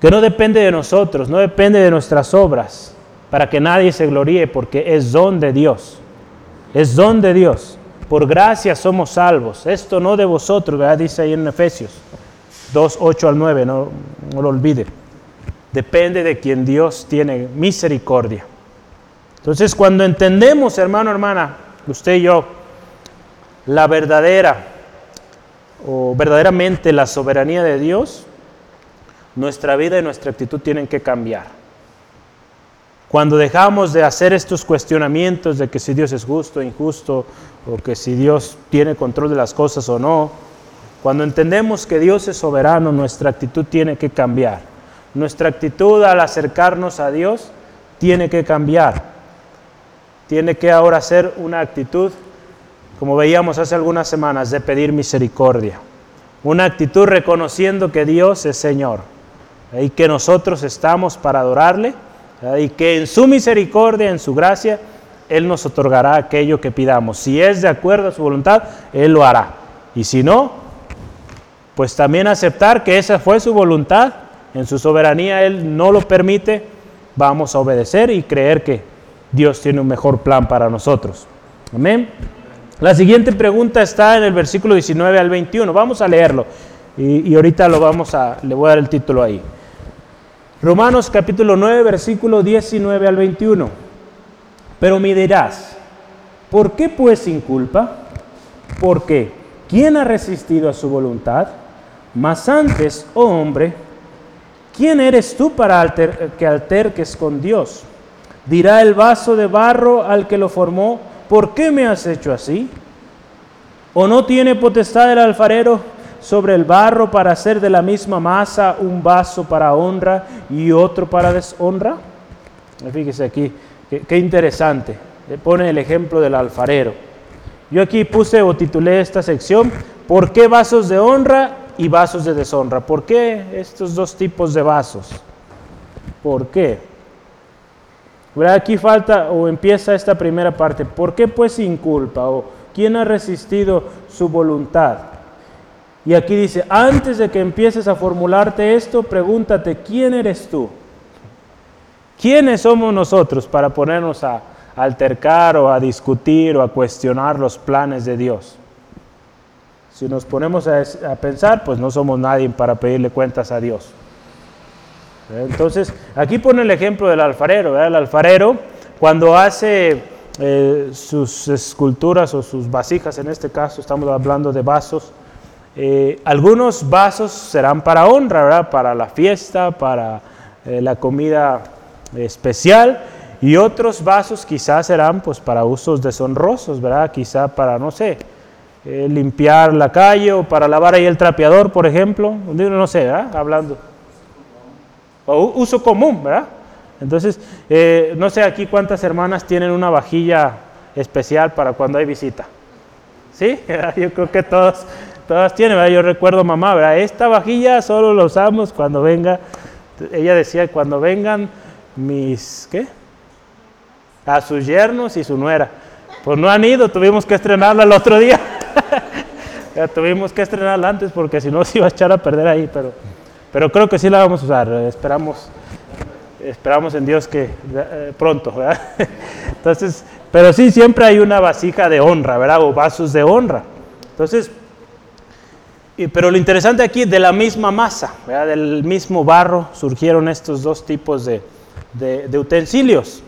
que no depende de nosotros, no depende de nuestras obras, para que nadie se gloríe, porque es don de Dios. Es don de Dios. Por gracia somos salvos. Esto no de vosotros, ¿verdad? dice ahí en Efesios. 2, 8 al 9, no, no lo olvide. Depende de quien Dios tiene misericordia. Entonces, cuando entendemos, hermano, hermana, usted y yo, la verdadera o verdaderamente la soberanía de Dios, nuestra vida y nuestra actitud tienen que cambiar. Cuando dejamos de hacer estos cuestionamientos de que si Dios es justo o injusto, o que si Dios tiene control de las cosas o no, cuando entendemos que Dios es soberano, nuestra actitud tiene que cambiar. Nuestra actitud al acercarnos a Dios tiene que cambiar. Tiene que ahora ser una actitud, como veíamos hace algunas semanas, de pedir misericordia. Una actitud reconociendo que Dios es Señor y que nosotros estamos para adorarle y que en su misericordia, en su gracia, Él nos otorgará aquello que pidamos. Si es de acuerdo a su voluntad, Él lo hará. Y si no, pues también aceptar que esa fue su voluntad, en su soberanía Él no lo permite, vamos a obedecer y creer que Dios tiene un mejor plan para nosotros. Amén. La siguiente pregunta está en el versículo 19 al 21. Vamos a leerlo y, ahorita lo vamos a, le voy a dar el título ahí. Romanos capítulo 9, versículo 19 al 21. Pero me dirás, ¿por qué pues sin culpa? ¿Por qué? ¿Quién ha resistido a su voluntad? Mas antes, oh hombre, ¿quién eres tú para que alterques con Dios? Dirá el vaso de barro al que lo formó, ¿por qué me has hecho así? ¿O no tiene potestad el alfarero sobre el barro para hacer de la misma masa un vaso para honra y otro para deshonra? Fíjese aquí, qué, interesante. Le pone el ejemplo del alfarero. Yo aquí puse o titulé esta sección, ¿por qué vasos de honra y vasos de deshonra. ¿Por qué estos dos tipos de vasos? ¿Por qué? Aquí falta o empieza esta primera parte. ¿Por qué pues sin culpa? ¿O quién ha resistido su voluntad? Y aquí dice, antes de que empieces a formularte esto, pregúntate, ¿quién eres tú? ¿Quiénes somos nosotros para ponernos a altercar o a discutir o a cuestionar los planes de Dios? Si nos ponemos a, pensar, pues no somos nadie para pedirle cuentas a Dios. Entonces, aquí pone el ejemplo del alfarero. El alfarero, cuando hace eh, sus esculturas o sus vasijas, en este caso estamos hablando de vasos, eh, algunos vasos serán para honra, para la fiesta, para eh, la comida especial, y otros vasos quizás serán pues para usos deshonrosos, ¿verdad? Quizá para, no sé, limpiar la calle o para lavar ahí el trapeador, por ejemplo, no sé. Hablando o uso común, ¿verdad? Entonces, eh, no sé aquí cuántas hermanas tienen una vajilla especial para cuando hay visita. ¿Sí? Yo creo que todas, todas tienen, ¿verdad? Yo recuerdo mamá, ¿verdad? Esta vajilla solo la usamos cuando venga, ella decía, cuando vengan mis, ¿qué? A sus yernos y su nuera. Pues no han ido, tuvimos que estrenarla el otro día. ya tuvimos que estrenarla antes porque si no se iba a echar a perder ahí, pero... Pero creo que sí la vamos a usar. Esperamos, esperamos en Dios que eh, pronto, ¿verdad? Entonces, pero sí, siempre hay una vasija de honra, ¿verdad? O vasos de honra. Entonces, pero lo interesante aquí, de la misma masa, del mismo barro, surgieron estos dos tipos de, utensilios.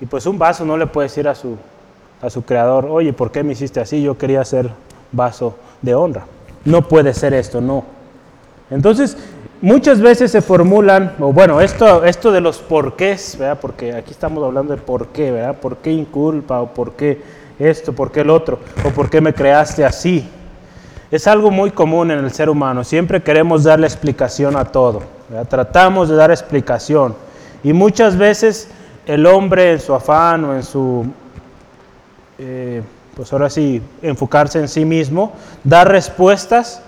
Y pues un vaso no le puede decir a su, a su creador, oye, ¿por qué me hiciste así? Yo quería ser vaso de honra. No puede ser esto, no. Entonces, muchas veces se formulan, o bueno, esto, esto de los porqués, ¿verdad? porque aquí estamos hablando de por qué, ¿verdad? ¿Por qué inculpa? ¿O por qué esto? ¿Por qué el otro? ¿O por qué me creaste así? Es algo muy común en el ser humano, siempre queremos darle explicación a todo, tratamos de dar explicación. Y muchas veces el hombre en su afán o en su, eh, pues ahora sí, enfocarse en sí mismo, da respuestas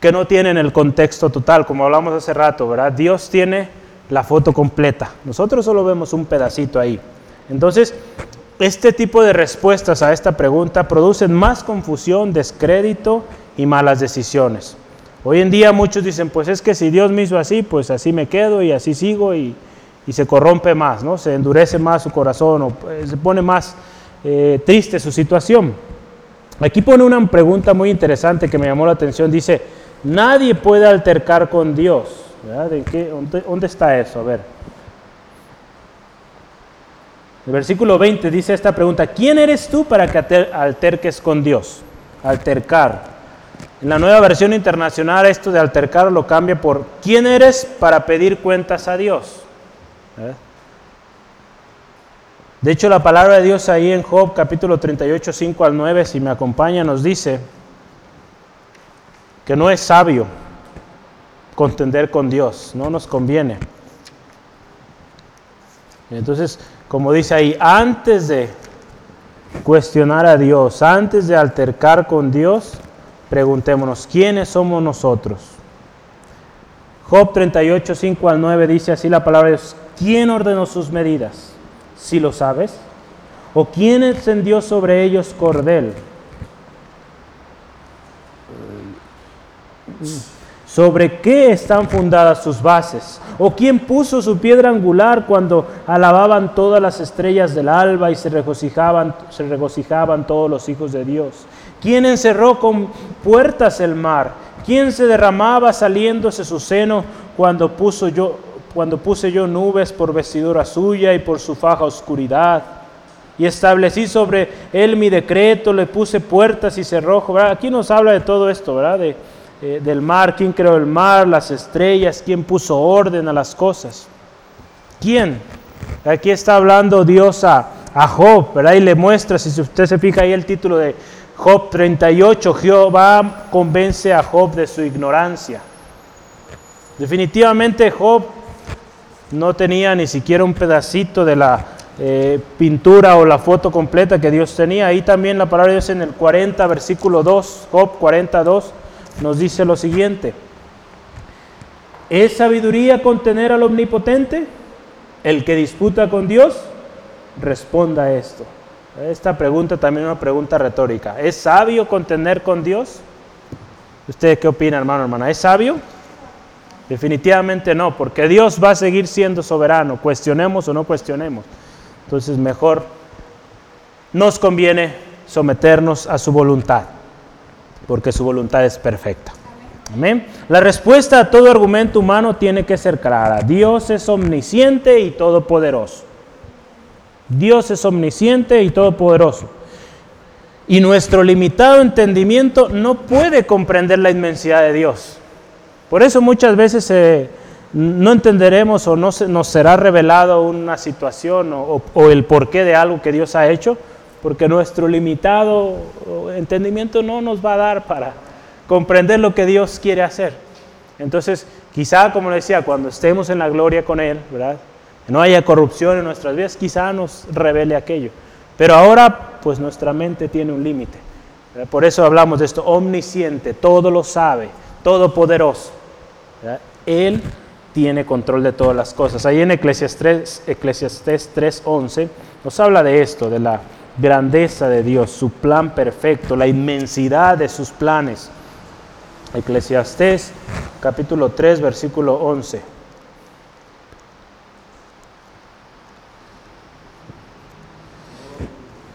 que no tienen el contexto total, como hablamos hace rato, ¿verdad? Dios tiene la foto completa, nosotros solo vemos un pedacito ahí. Entonces, este tipo de respuestas a esta pregunta producen más confusión, descrédito y malas decisiones. Hoy en día muchos dicen, pues es que si Dios me hizo así, pues así me quedo y así sigo y, se corrompe más, ¿no? Se endurece más su corazón o eh, se pone más eh, triste su situación. Aquí pone una pregunta muy interesante que me llamó la atención. Dice, Nadie puede altercar con Dios. dónde, está eso? A ver. El versículo 20 dice esta pregunta, ¿quién eres tú para que alterques con Dios? Altercar. En la nueva versión internacional esto de altercar lo cambia por ¿quién eres para pedir cuentas a Dios? ¿Eh? De hecho, la palabra de Dios ahí en Job capítulo 38, 5 al 9, si me acompaña, nos dice, que no es sabio contender con Dios, no nos conviene. Entonces, como dice ahí, antes de cuestionar a Dios, antes de altercar con Dios, preguntémonos, ¿quiénes somos nosotros? Job 38, 5 al 9 dice así la palabra de Dios, ¿quién ordenó sus medidas? Si lo sabes. ¿O quién encendió sobre ellos cordel? ¿Sobre qué están fundadas sus bases? ¿O quién puso su piedra angular cuando alababan todas las estrellas del alba y se regocijaban, se regocijaban todos los hijos de Dios? ¿Quién encerró con puertas el mar? ¿Quién se derramaba saliéndose su seno cuando, puso yo, cuando puse yo nubes por vestidura suya y por su faja oscuridad? Y establecí sobre él mi decreto, le puse puertas y cerrojo. Aquí nos habla de todo esto, ¿verdad? Eh, del mar, quién creó el mar, las estrellas, quién puso orden a las cosas. ¿Quién? Aquí está hablando Dios a, Job, ¿verdad? Y le muestra, si usted se fija ahí el título de Job 38, Jehová convence a Job de su ignorancia. Definitivamente Job no tenía ni siquiera un pedacito de la eh, pintura o la foto completa que Dios tenía. Ahí también la palabra de Dios en el 40, versículo 2, Job 42 nos dice lo siguiente. ¿Es sabiduría contener al omnipotente? El que disputa con Dios, responda esto. Esta pregunta también es una pregunta retórica. ¿Es sabio contener con Dios? ¿Usted qué opina, hermano, hermana? ¿Es sabio? Definitivamente no, porque Dios va a seguir siendo soberano, cuestionemos o no cuestionemos. Entonces mejor nos conviene someternos a su voluntad porque su voluntad es perfecta. Amén. La respuesta a todo argumento humano tiene que ser clara. Dios es omnisciente y todopoderoso. Dios es omnisciente y todopoderoso. Y nuestro limitado entendimiento no puede comprender la inmensidad de Dios. Por eso muchas veces eh, no entenderemos o no se, nos será revelado una situación o, o el porqué de algo que Dios ha hecho, porque nuestro limitado entendimiento no nos va a dar para comprender lo que Dios quiere hacer. Entonces, quizá, como le decía, cuando estemos en la gloria con Él, ¿verdad? no haya corrupción en nuestras vidas, quizá nos revele aquello. Pero ahora, pues nuestra mente tiene un límite. Por eso hablamos de esto, omnisciente, todo lo sabe, todopoderoso. Él tiene control de todas las cosas. Ahí en Eclesiastés 3.11 nos habla de esto, de la grandeza de Dios, su plan perfecto, la inmensidad de sus planes. Eclesiastés capítulo 3, versículo 11.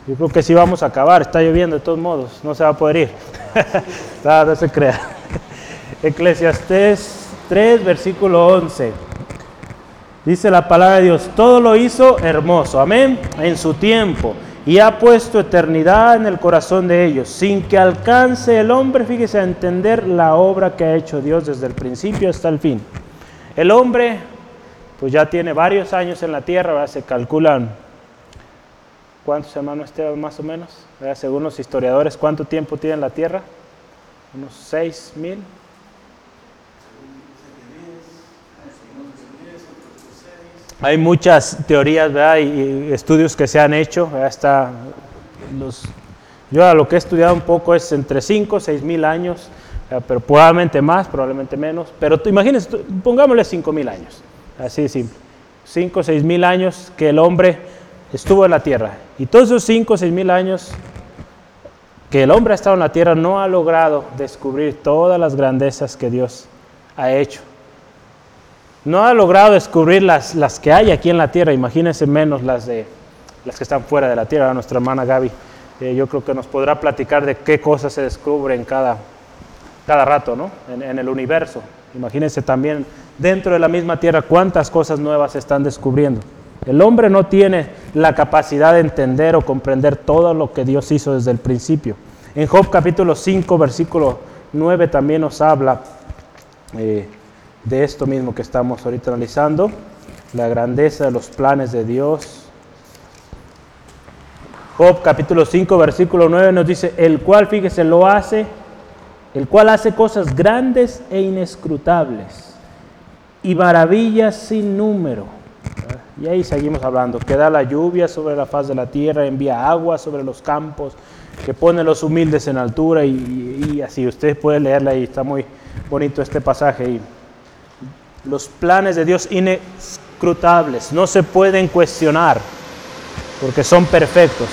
Yo creo que sí vamos a acabar, está lloviendo de todos modos, no se va a poder ir. no, se crea. Eclesiastés 3, versículo 11. Dice la palabra de Dios, todo lo hizo hermoso, amén, en su tiempo y ha puesto eternidad en el corazón de ellos, sin que alcance el hombre, fíjese, a entender la obra que ha hecho Dios desde el principio hasta el fin. El hombre, pues ya tiene varios años en la tierra, se calculan, ¿cuántos hermanos más o menos? Según los historiadores, ¿cuánto tiempo tiene en la tierra? Unos seis mil, Hay muchas teorías y estudios que se han hecho. Hasta los, yo a lo que he estudiado un poco es entre 5 o 6 mil años, pero probablemente más, probablemente menos. Pero imagínense, pongámosle 5 mil años, así de simple. 5 o 6 mil años que el hombre estuvo en la tierra. Y todos esos 5 o 6 mil años que el hombre ha estado en la tierra no ha logrado descubrir todas las grandezas que Dios ha hecho no ha logrado descubrir las, las que hay aquí en la tierra, imagínense menos las, de, las que están fuera de la tierra. Nuestra hermana Gaby, eh, yo creo que nos podrá platicar de qué cosas se descubren cada, cada rato ¿no? en, el universo. Imagínense también dentro de la misma tierra cuántas cosas nuevas se están descubriendo. El hombre no tiene la capacidad de entender o comprender todo lo que Dios hizo desde el principio. En Job capítulo 5, versículo 9 también nos habla eh, de esto mismo que estamos ahorita analizando, la grandeza de los planes de Dios. Job capítulo 5 versículo 9 nos dice, el cual, fíjese, lo hace, el cual hace cosas grandes e inescrutables y maravillas sin número. Y ahí seguimos hablando, que da la lluvia sobre la faz de la tierra, envía agua sobre los campos, que pone los humildes en altura y, así. Ustedes pueden leerla y está muy bonito este pasaje. Y los planes de Dios inescrutables, no se pueden cuestionar porque son perfectos.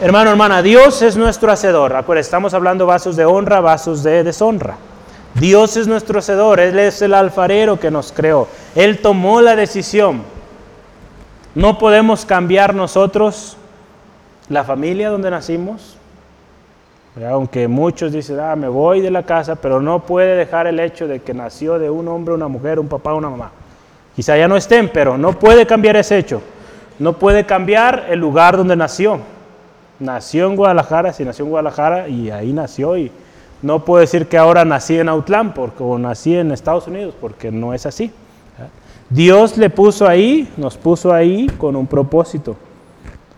Hermano, hermana, Dios es nuestro hacedor. Recuerda, estamos hablando vasos de honra, vasos de deshonra. Dios es nuestro hacedor, Él es el alfarero que nos creó. Él tomó la decisión. No podemos cambiar nosotros la familia donde nacimos, aunque muchos dicen, ah, me voy de la casa, pero no puede dejar el hecho de que nació de un hombre, una mujer, un papá, una mamá. Quizá ya no estén, pero no puede cambiar ese hecho. No puede cambiar el lugar donde nació. Nació en Guadalajara, si nació en Guadalajara y ahí nació y no puedo decir que ahora nací en Autlán porque, o nací en Estados Unidos porque no es así. Dios le puso ahí, nos puso ahí con un propósito.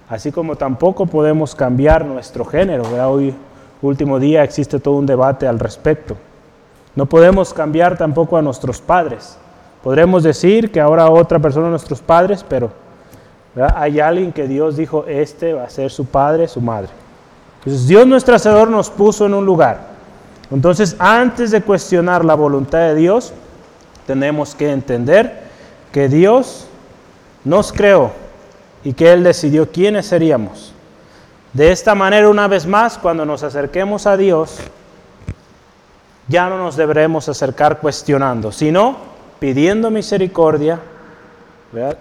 Así como tampoco podemos cambiar nuestro género. Hoy último día existe todo un debate al respecto. No podemos cambiar tampoco a nuestros padres. Podremos decir que ahora otra persona nuestros padres, pero hay alguien que Dios dijo, este va a ser su padre, su madre. Entonces Dios nuestro Hacedor nos puso en un lugar. Entonces antes de cuestionar la voluntad de Dios, tenemos que entender que Dios nos creó y que Él decidió quiénes seríamos. De esta manera, una vez más, cuando nos acerquemos a Dios, ya no nos deberemos acercar cuestionando, sino pidiendo misericordia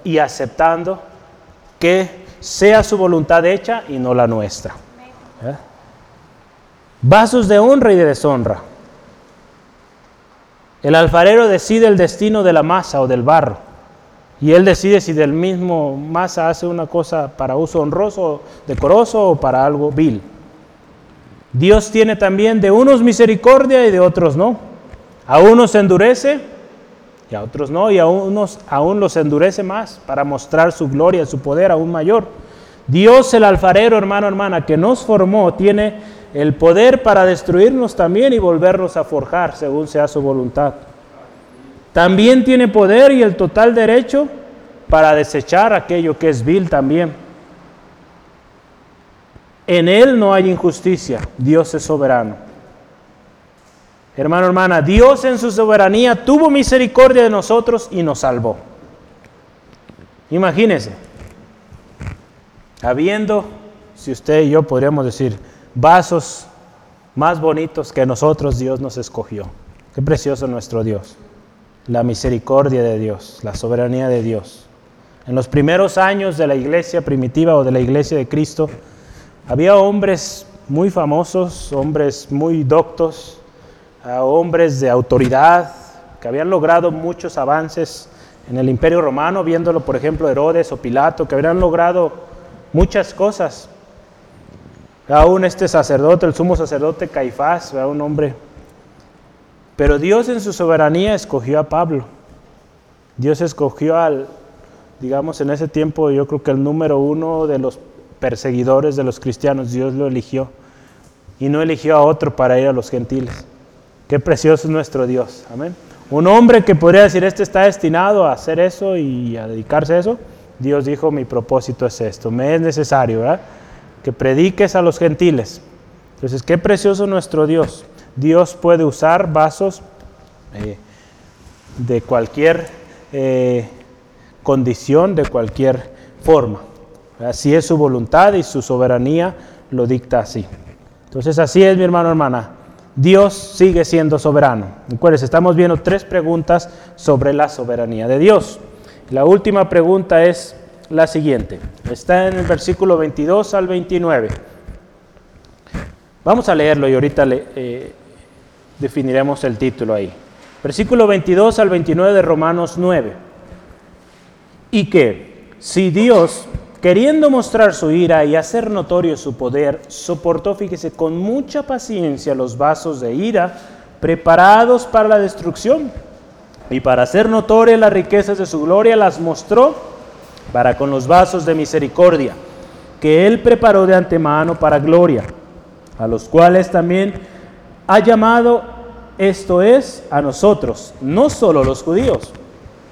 y aceptando que sea su voluntad hecha y no la nuestra. Vasos de honra y de deshonra. El alfarero decide el destino de la masa o del barro. Y él decide si del mismo masa hace una cosa para uso honroso, decoroso o para algo vil. Dios tiene también de unos misericordia y de otros no. A unos endurece y a otros no, y a unos aún los endurece más para mostrar su gloria, su poder aún mayor. Dios el alfarero, hermano, hermana, que nos formó, tiene el poder para destruirnos también y volvernos a forjar según sea su voluntad. También tiene poder y el total derecho para desechar aquello que es vil también. En Él no hay injusticia, Dios es soberano. Hermano, hermana, Dios en su soberanía tuvo misericordia de nosotros y nos salvó. Imagínese, habiendo, si usted y yo podríamos decir, vasos más bonitos que nosotros, Dios nos escogió. Qué precioso nuestro Dios. La misericordia de Dios, la soberanía de Dios. En los primeros años de la iglesia primitiva o de la iglesia de Cristo, había hombres muy famosos, hombres muy doctos, hombres de autoridad que habían logrado muchos avances en el imperio romano, viéndolo por ejemplo Herodes o Pilato, que habían logrado muchas cosas. Aún este sacerdote, el sumo sacerdote Caifás, un hombre. Pero Dios en su soberanía escogió a Pablo. Dios escogió al, digamos, en ese tiempo yo creo que el número uno de los perseguidores de los cristianos, Dios lo eligió. Y no eligió a otro para ir a los gentiles. Qué precioso es nuestro Dios. Amén. Un hombre que podría decir, este está destinado a hacer eso y a dedicarse a eso. Dios dijo, mi propósito es esto. Me es necesario, ¿verdad? Que prediques a los gentiles. Entonces, qué precioso nuestro Dios. Dios puede usar vasos eh, de cualquier eh, condición, de cualquier forma. Así es su voluntad y su soberanía lo dicta así. Entonces, así es, mi hermano, hermana. Dios sigue siendo soberano. Recuerden, estamos viendo tres preguntas sobre la soberanía de Dios. La última pregunta es la siguiente. Está en el versículo 22 al 29. Vamos a leerlo y ahorita le, eh, definiremos el título ahí. Versículo 22 al 29 de Romanos 9. Y que si Dios queriendo mostrar su ira y hacer notorio su poder, soportó, fíjese, con mucha paciencia los vasos de ira preparados para la destrucción. Y para hacer notorias las riquezas de su gloria, las mostró para con los vasos de misericordia, que él preparó de antemano para gloria, a los cuales también ha llamado, esto es, a nosotros, no solo los judíos,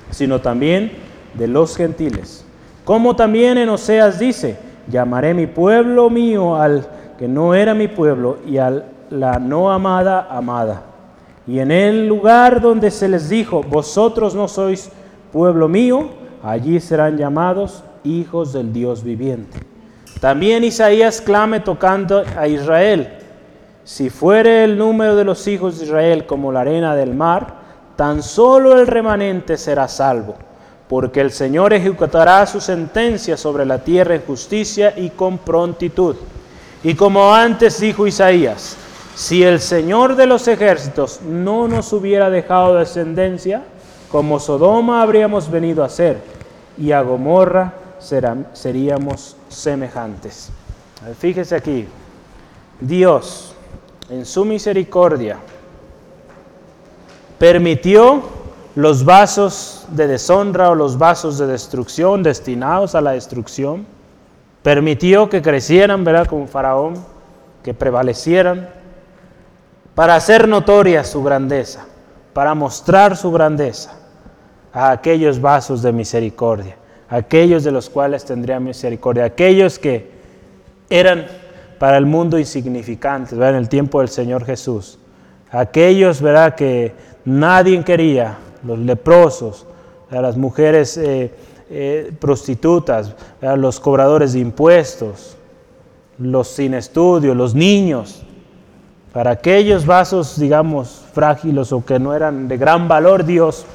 sino también de los gentiles como también en Oseas dice, llamaré mi pueblo mío al que no era mi pueblo y al la no amada amada. Y en el lugar donde se les dijo, vosotros no sois pueblo mío, allí serán llamados hijos del Dios viviente. También Isaías clame tocando a Israel, si fuere el número de los hijos de Israel como la arena del mar, tan solo el remanente será salvo porque el Señor ejecutará su sentencia sobre la tierra en justicia y con prontitud. Y como antes dijo Isaías, si el Señor de los ejércitos no nos hubiera dejado descendencia, como Sodoma habríamos venido a ser, y a Gomorra seríamos semejantes. Fíjese aquí, Dios en su misericordia permitió los vasos de deshonra o los vasos de destrucción destinados a la destrucción. Permitió que crecieran, ¿verdad? Como faraón, que prevalecieran, para hacer notoria su grandeza, para mostrar su grandeza a aquellos vasos de misericordia, aquellos de los cuales tendría misericordia, aquellos que eran para el mundo insignificantes, ¿verdad? En el tiempo del Señor Jesús. Aquellos, ¿verdad? Que nadie quería, los leprosos, las mujeres eh, eh, prostitutas, los cobradores de impuestos, los sin estudio, los niños. Para aquellos vasos, digamos, frágiles o que no eran de gran valor, Dios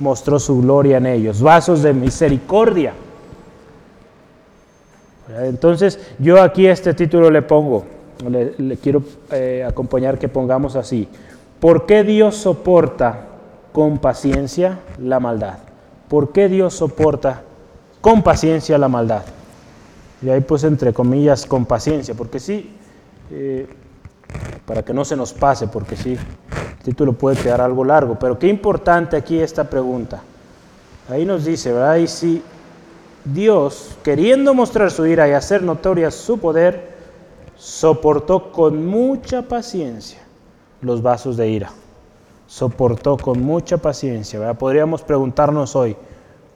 mostró su gloria en ellos, vasos de misericordia. Entonces, yo aquí este título le pongo, le, quiero eh, acompañar que pongamos así. ¿Por qué Dios soporta con paciencia la maldad. ¿Por qué Dios soporta con paciencia la maldad? Y ahí pues entre comillas con paciencia, porque sí, eh, para que no se nos pase, porque sí, el título puede quedar algo largo, pero qué importante aquí esta pregunta. Ahí nos dice, ¿verdad? Y si Dios, queriendo mostrar su ira y hacer notoria su poder, soportó con mucha paciencia los vasos de ira. Soportó con mucha paciencia. Podríamos preguntarnos hoy,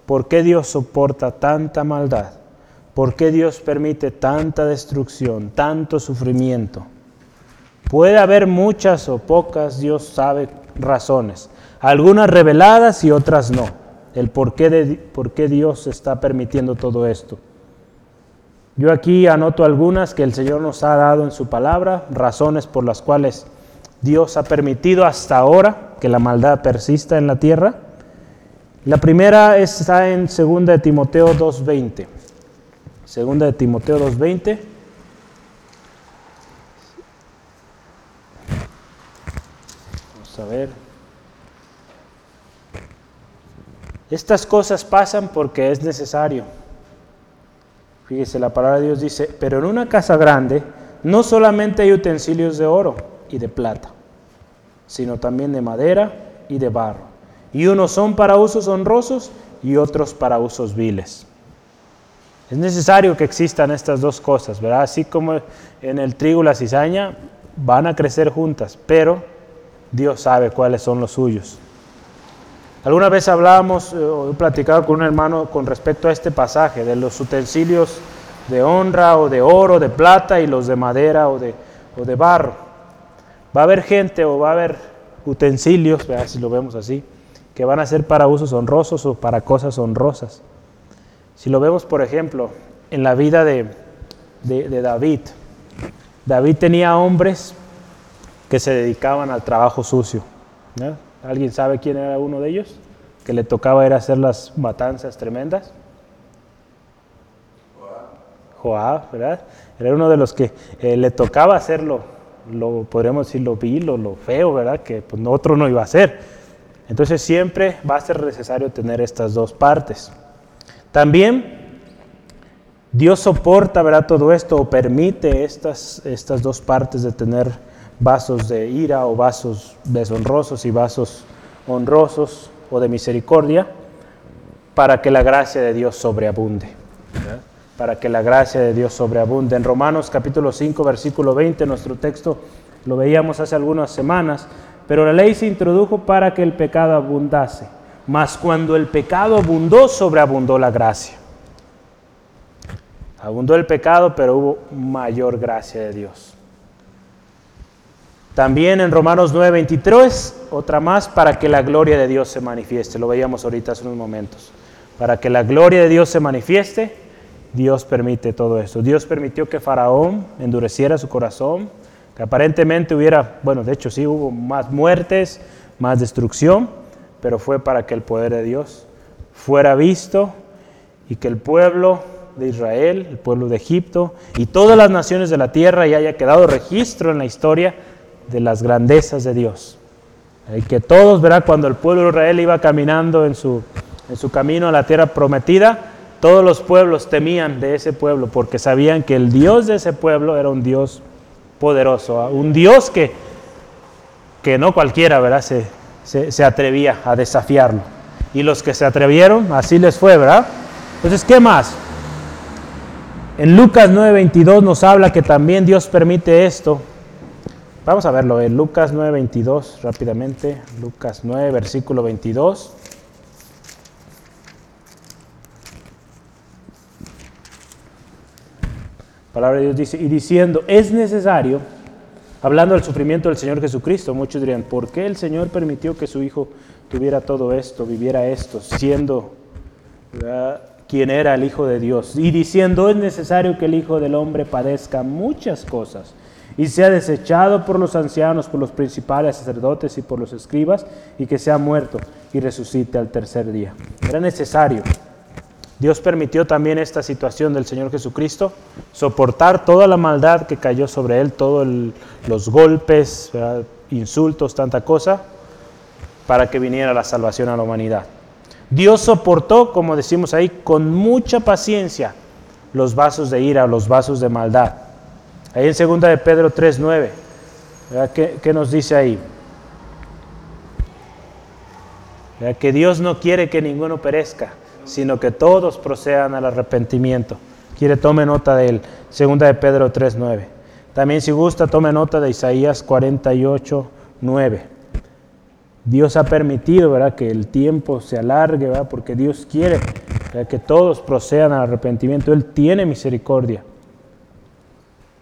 ¿por qué Dios soporta tanta maldad? ¿Por qué Dios permite tanta destrucción, tanto sufrimiento? Puede haber muchas o pocas, Dios sabe, razones. Algunas reveladas y otras no. El por qué, de, por qué Dios está permitiendo todo esto. Yo aquí anoto algunas que el Señor nos ha dado en su palabra, razones por las cuales Dios ha permitido hasta ahora que la maldad persista en la tierra. La primera está en 2 de Timoteo 2.20. 2 de Timoteo 2.20. Vamos a ver. Estas cosas pasan porque es necesario. Fíjese, la palabra de Dios dice, pero en una casa grande no solamente hay utensilios de oro y de plata, sino también de madera y de barro. Y unos son para usos honrosos y otros para usos viles. Es necesario que existan estas dos cosas, ¿verdad? Así como en el trigo la cizaña van a crecer juntas, pero Dios sabe cuáles son los suyos. Alguna vez hablábamos eh, o he platicado con un hermano con respecto a este pasaje de los utensilios de honra o de oro, de plata y los de madera o de, barro. Va a haber gente o va a haber utensilios, si lo vemos así, que van a ser para usos honrosos o para cosas honrosas. Si lo vemos, por ejemplo, en la vida de, de David, David tenía hombres que se dedicaban al trabajo sucio. ¿no? ¿Alguien sabe quién era uno de ellos? Que le tocaba era hacer las matanzas tremendas. Joab, ¿verdad? Era uno de los que eh, le tocaba hacerlo, lo podríamos decir lo vil lo feo, ¿verdad? Que pues, otro no iba a hacer. Entonces siempre va a ser necesario tener estas dos partes. También Dios soporta, ¿verdad? Todo esto o permite estas, estas dos partes de tener vasos de ira o vasos deshonrosos y vasos honrosos o de misericordia, para que la gracia de Dios sobreabunde. Para que la gracia de Dios sobreabunde. En Romanos capítulo 5, versículo 20, nuestro texto lo veíamos hace algunas semanas, pero la ley se introdujo para que el pecado abundase. Mas cuando el pecado abundó, sobreabundó la gracia. Abundó el pecado, pero hubo mayor gracia de Dios. También en Romanos 9:23, otra más, para que la gloria de Dios se manifieste. Lo veíamos ahorita hace unos momentos. Para que la gloria de Dios se manifieste, Dios permite todo eso. Dios permitió que Faraón endureciera su corazón, que aparentemente hubiera, bueno, de hecho sí hubo más muertes, más destrucción, pero fue para que el poder de Dios fuera visto y que el pueblo de Israel, el pueblo de Egipto y todas las naciones de la tierra y haya quedado registro en la historia de las grandezas de Dios. Y que todos, verán, cuando el pueblo de Israel iba caminando en su, en su camino a la tierra prometida, todos los pueblos temían de ese pueblo porque sabían que el Dios de ese pueblo era un Dios poderoso, ¿ah? un Dios que, que no cualquiera ¿verdad? Se, se, se, atrevía a desafiarlo. Y los que se atrevieron, así les fue, ¿verdad? Entonces, ¿qué más? En Lucas 9:22 nos habla que también Dios permite esto Vamos a verlo en Lucas 9:22 rápidamente. Lucas 9, versículo 22. palabra de Dios dice, y diciendo, es necesario, hablando del sufrimiento del Señor Jesucristo, muchos dirían, ¿por qué el Señor permitió que su Hijo tuviera todo esto, viviera esto, siendo quien era el Hijo de Dios? Y diciendo, es necesario que el Hijo del Hombre padezca muchas cosas y sea desechado por los ancianos, por los principales sacerdotes y por los escribas, y que sea muerto y resucite al tercer día. Era necesario. Dios permitió también esta situación del Señor Jesucristo, soportar toda la maldad que cayó sobre él, todos los golpes, insultos, tanta cosa, para que viniera la salvación a la humanidad. Dios soportó, como decimos ahí, con mucha paciencia los vasos de ira, los vasos de maldad. Ahí en 2 de Pedro 3.9, ¿qué, ¿qué nos dice ahí? Que Dios no quiere que ninguno perezca, sino que todos procedan al arrepentimiento. Quiere, tome nota del 2 de Pedro 3.9. También si gusta, tome nota de Isaías 48.9. Dios ha permitido ¿verdad? que el tiempo se alargue, ¿verdad? porque Dios quiere que todos procedan al arrepentimiento. Él tiene misericordia.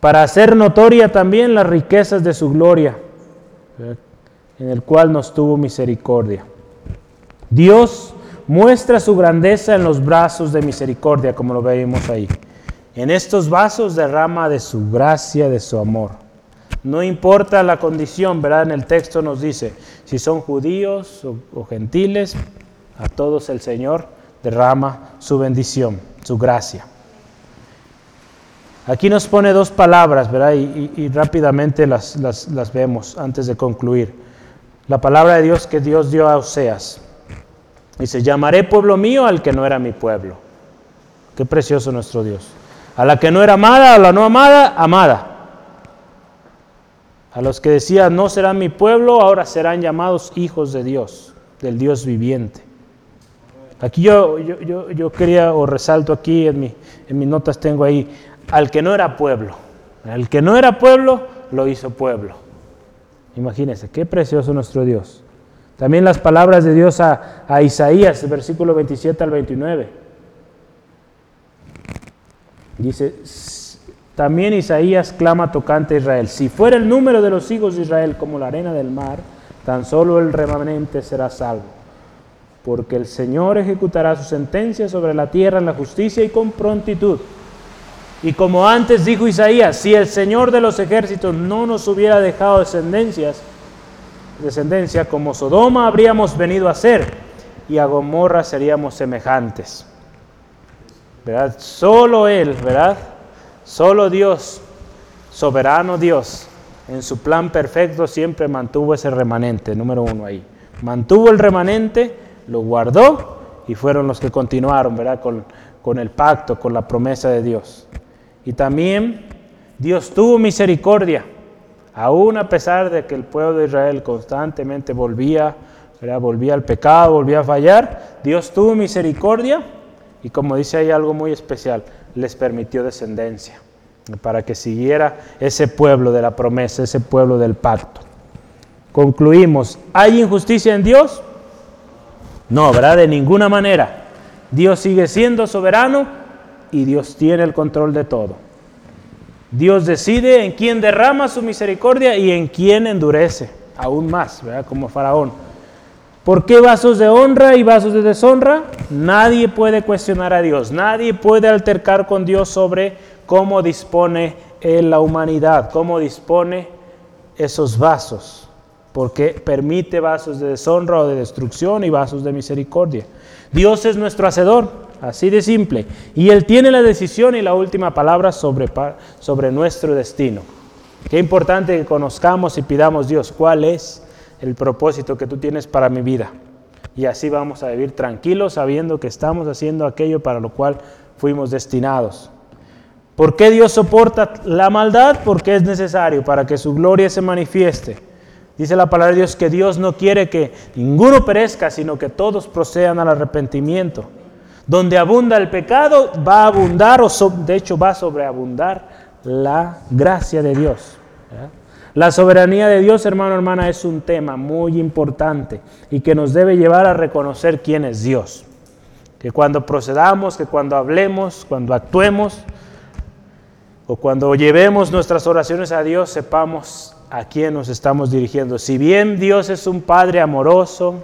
Para hacer notoria también las riquezas de su gloria, en el cual nos tuvo misericordia. Dios muestra su grandeza en los brazos de misericordia, como lo vemos ahí. En estos vasos derrama de su gracia, de su amor. No importa la condición, ¿verdad? En el texto nos dice, si son judíos o, gentiles, a todos el Señor derrama su bendición, su gracia. Aquí nos pone dos palabras, ¿verdad? Y, rápidamente las, las, vemos antes de concluir. La palabra de Dios que Dios dio a Oseas. Dice, llamaré pueblo mío al que no era mi pueblo. Qué precioso nuestro Dios. A la que no era amada, a la no amada, amada. A los que decían, no serán mi pueblo, ahora serán llamados hijos de Dios, del Dios viviente. Aquí yo, yo, quería, o resalto aquí en, mi, en mis notas tengo ahí, al que no era pueblo. Al que no era pueblo, lo hizo pueblo. Imagínense, qué precioso nuestro Dios. También las palabras de Dios a, a Isaías, versículo 27 al 29. Dice, también Isaías clama tocante a Israel, si fuera el número de los hijos de Israel como la arena del mar, tan solo el remanente será salvo. Porque el Señor ejecutará su sentencia sobre la tierra en la justicia y con prontitud. Y como antes dijo Isaías, si el Señor de los ejércitos no nos hubiera dejado descendencias, descendencia como Sodoma habríamos venido a ser y a Gomorra seríamos semejantes. ¿Verdad? Solo Él, ¿verdad? Solo Dios, soberano Dios, en su plan perfecto siempre mantuvo ese remanente, número uno ahí. Mantuvo el remanente, lo guardó y fueron los que continuaron, ¿verdad? Con, con el pacto, con la promesa de Dios. Y también Dios tuvo misericordia, aún a pesar de que el pueblo de Israel constantemente volvía, volvía al pecado, volvía a fallar, Dios tuvo misericordia y como dice ahí algo muy especial, les permitió descendencia, para que siguiera ese pueblo de la promesa, ese pueblo del pacto. Concluimos, ¿hay injusticia en Dios? No, ¿verdad? De ninguna manera. Dios sigue siendo soberano y Dios tiene el control de todo. Dios decide en quién derrama su misericordia y en quién endurece, aún más, ¿verdad? Como Faraón. ¿Por qué vasos de honra y vasos de deshonra? Nadie puede cuestionar a Dios, nadie puede altercar con Dios sobre cómo dispone la humanidad, cómo dispone esos vasos, porque permite vasos de deshonra o de destrucción y vasos de misericordia. Dios es nuestro hacedor, así de simple, y Él tiene la decisión y la última palabra sobre, sobre nuestro destino. Qué importante que conozcamos y pidamos Dios cuál es el propósito que tú tienes para mi vida. Y así vamos a vivir tranquilos sabiendo que estamos haciendo aquello para lo cual fuimos destinados. ¿Por qué Dios soporta la maldad? Porque es necesario para que su gloria se manifieste. Dice la palabra de Dios que Dios no quiere que ninguno perezca, sino que todos procedan al arrepentimiento. Donde abunda el pecado, va a abundar, o de hecho va a sobreabundar la gracia de Dios. La soberanía de Dios, hermano, hermana, es un tema muy importante y que nos debe llevar a reconocer quién es Dios. Que cuando procedamos, que cuando hablemos, cuando actuemos o cuando llevemos nuestras oraciones a Dios, sepamos a quién nos estamos dirigiendo. Si bien Dios es un Padre amoroso,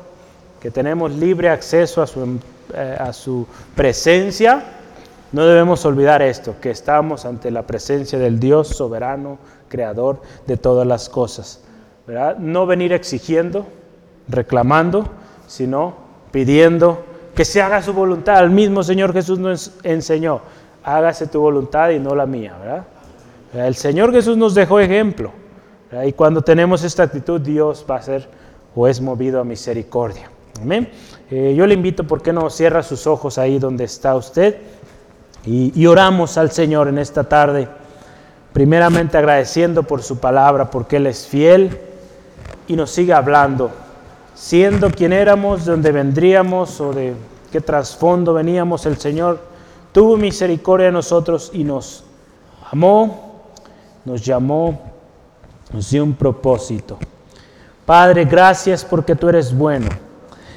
que tenemos libre acceso a su, eh, a su presencia, no debemos olvidar esto, que estamos ante la presencia del Dios soberano, creador de todas las cosas. No venir exigiendo, reclamando, sino pidiendo que se haga su voluntad. El mismo Señor Jesús nos enseñó, hágase tu voluntad y no la mía. El Señor Jesús nos dejó ejemplo. Y cuando tenemos esta actitud, Dios va a hacer o es movido a misericordia. Amén. Eh, yo le invito, ¿por qué no cierra sus ojos ahí donde está usted? Y, y oramos al Señor en esta tarde, primeramente agradeciendo por su palabra, porque Él es fiel y nos sigue hablando, siendo quien éramos, de donde vendríamos o de qué trasfondo veníamos, el Señor tuvo misericordia de nosotros y nos amó, nos llamó, nos dio un propósito. Padre, gracias porque tú eres bueno.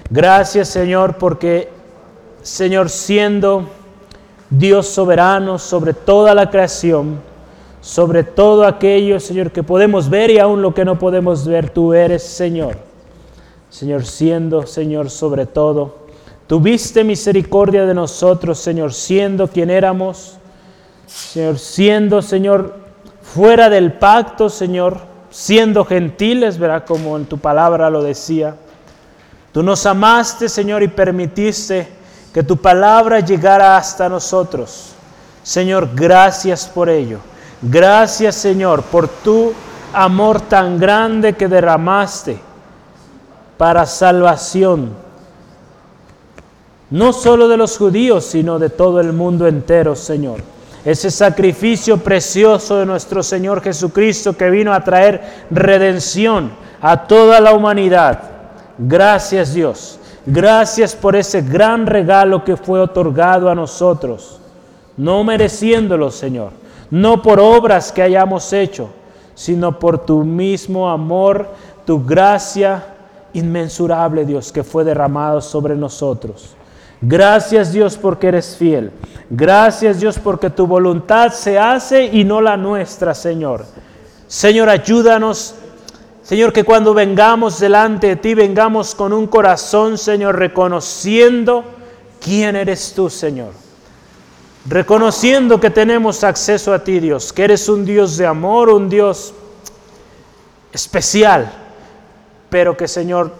Gracias Señor porque, Señor, siendo Dios soberano sobre toda la creación, sobre todo aquello, Señor, que podemos ver y aún lo que no podemos ver, tú eres Señor. Señor, siendo Señor sobre todo Tuviste misericordia de nosotros, Señor, siendo quien éramos, Señor, siendo, Señor, fuera del pacto, Señor, siendo gentiles, verá como en tu palabra lo decía. Tú nos amaste, Señor, y permitiste que tu palabra llegara hasta nosotros. Señor, gracias por ello. Gracias, Señor, por tu amor tan grande que derramaste para salvación no solo de los judíos, sino de todo el mundo entero, Señor. Ese sacrificio precioso de nuestro Señor Jesucristo que vino a traer redención a toda la humanidad. Gracias Dios. Gracias por ese gran regalo que fue otorgado a nosotros, no mereciéndolo, Señor, no por obras que hayamos hecho, sino por tu mismo amor, tu gracia inmensurable, Dios, que fue derramado sobre nosotros. Gracias Dios porque eres fiel. Gracias Dios porque tu voluntad se hace y no la nuestra, Señor. Señor, ayúdanos. Señor, que cuando vengamos delante de ti, vengamos con un corazón, Señor, reconociendo quién eres tú, Señor. Reconociendo que tenemos acceso a ti, Dios, que eres un Dios de amor, un Dios especial, pero que, Señor,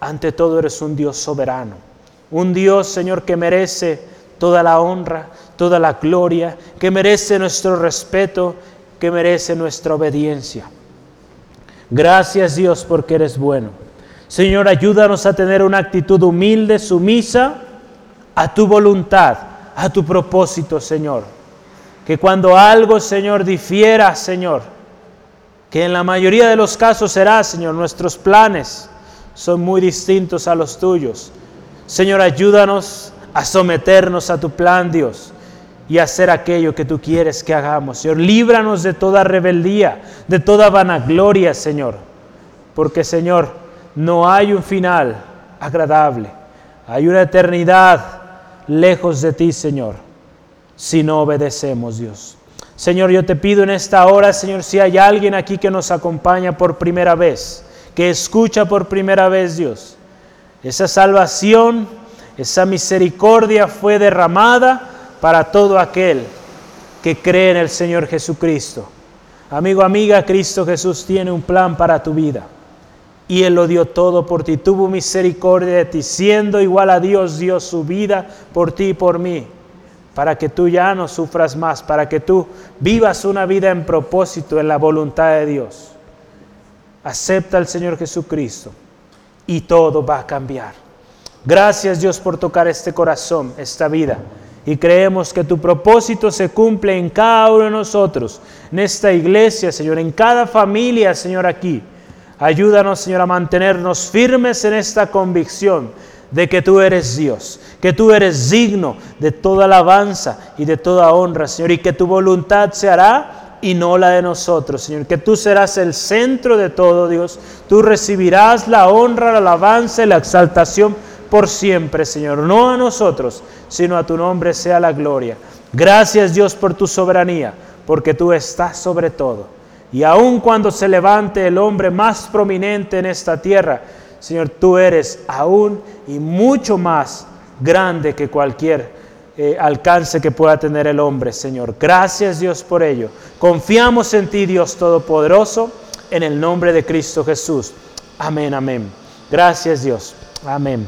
ante todo eres un Dios soberano un Dios, Señor, que merece toda la honra, toda la gloria, que merece nuestro respeto, que merece nuestra obediencia. Gracias Dios porque eres bueno. Señor, ayúdanos a tener una actitud humilde, sumisa a tu voluntad, a tu propósito, Señor. Que cuando algo, Señor, difiera, Señor, que en la mayoría de los casos será, Señor, nuestros planes son muy distintos a los tuyos. Señor, ayúdanos a someternos a tu plan, Dios, y hacer aquello que tú quieres que hagamos. Señor, líbranos de toda rebeldía, de toda vanagloria, Señor. Porque, Señor, no hay un final agradable. Hay una eternidad lejos de ti, Señor, si no obedecemos, Dios. Señor, yo te pido en esta hora, Señor, si hay alguien aquí que nos acompaña por primera vez, que escucha por primera vez, Dios esa salvación, esa misericordia fue derramada para todo aquel que cree en el Señor Jesucristo. Amigo, amiga, Cristo Jesús tiene un plan para tu vida. Y Él lo dio todo por ti. Tuvo misericordia de ti. Siendo igual a Dios, dio su vida por ti y por mí. Para que tú ya no sufras más. Para que tú vivas una vida en propósito, en la voluntad de Dios. Acepta al Señor Jesucristo y todo va a cambiar. Gracias Dios por tocar este corazón, esta vida. Y creemos que tu propósito se cumple en cada uno de nosotros, en esta iglesia, Señor, en cada familia, Señor, aquí. Ayúdanos, Señor, a mantenernos firmes en esta convicción de que tú eres Dios, que tú eres digno de toda alabanza y de toda honra, Señor, y que tu voluntad se hará y no la de nosotros, Señor. Que tú serás el centro de todo, Dios. Tú recibirás la honra, la alabanza y la exaltación por siempre, Señor. No a nosotros, sino a tu nombre sea la gloria. Gracias, Dios, por tu soberanía, porque tú estás sobre todo. Y aun cuando se levante el hombre más prominente en esta tierra, Señor, tú eres aún y mucho más grande que cualquier eh, alcance que pueda tener el hombre, Señor. Gracias Dios por ello. Confiamos en ti, Dios Todopoderoso, en el nombre de Cristo Jesús. Amén, amén. Gracias Dios. Amén.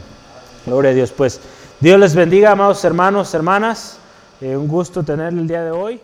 Gloria a Dios. Pues Dios les bendiga, amados hermanos, hermanas. Eh, un gusto tener el día de hoy.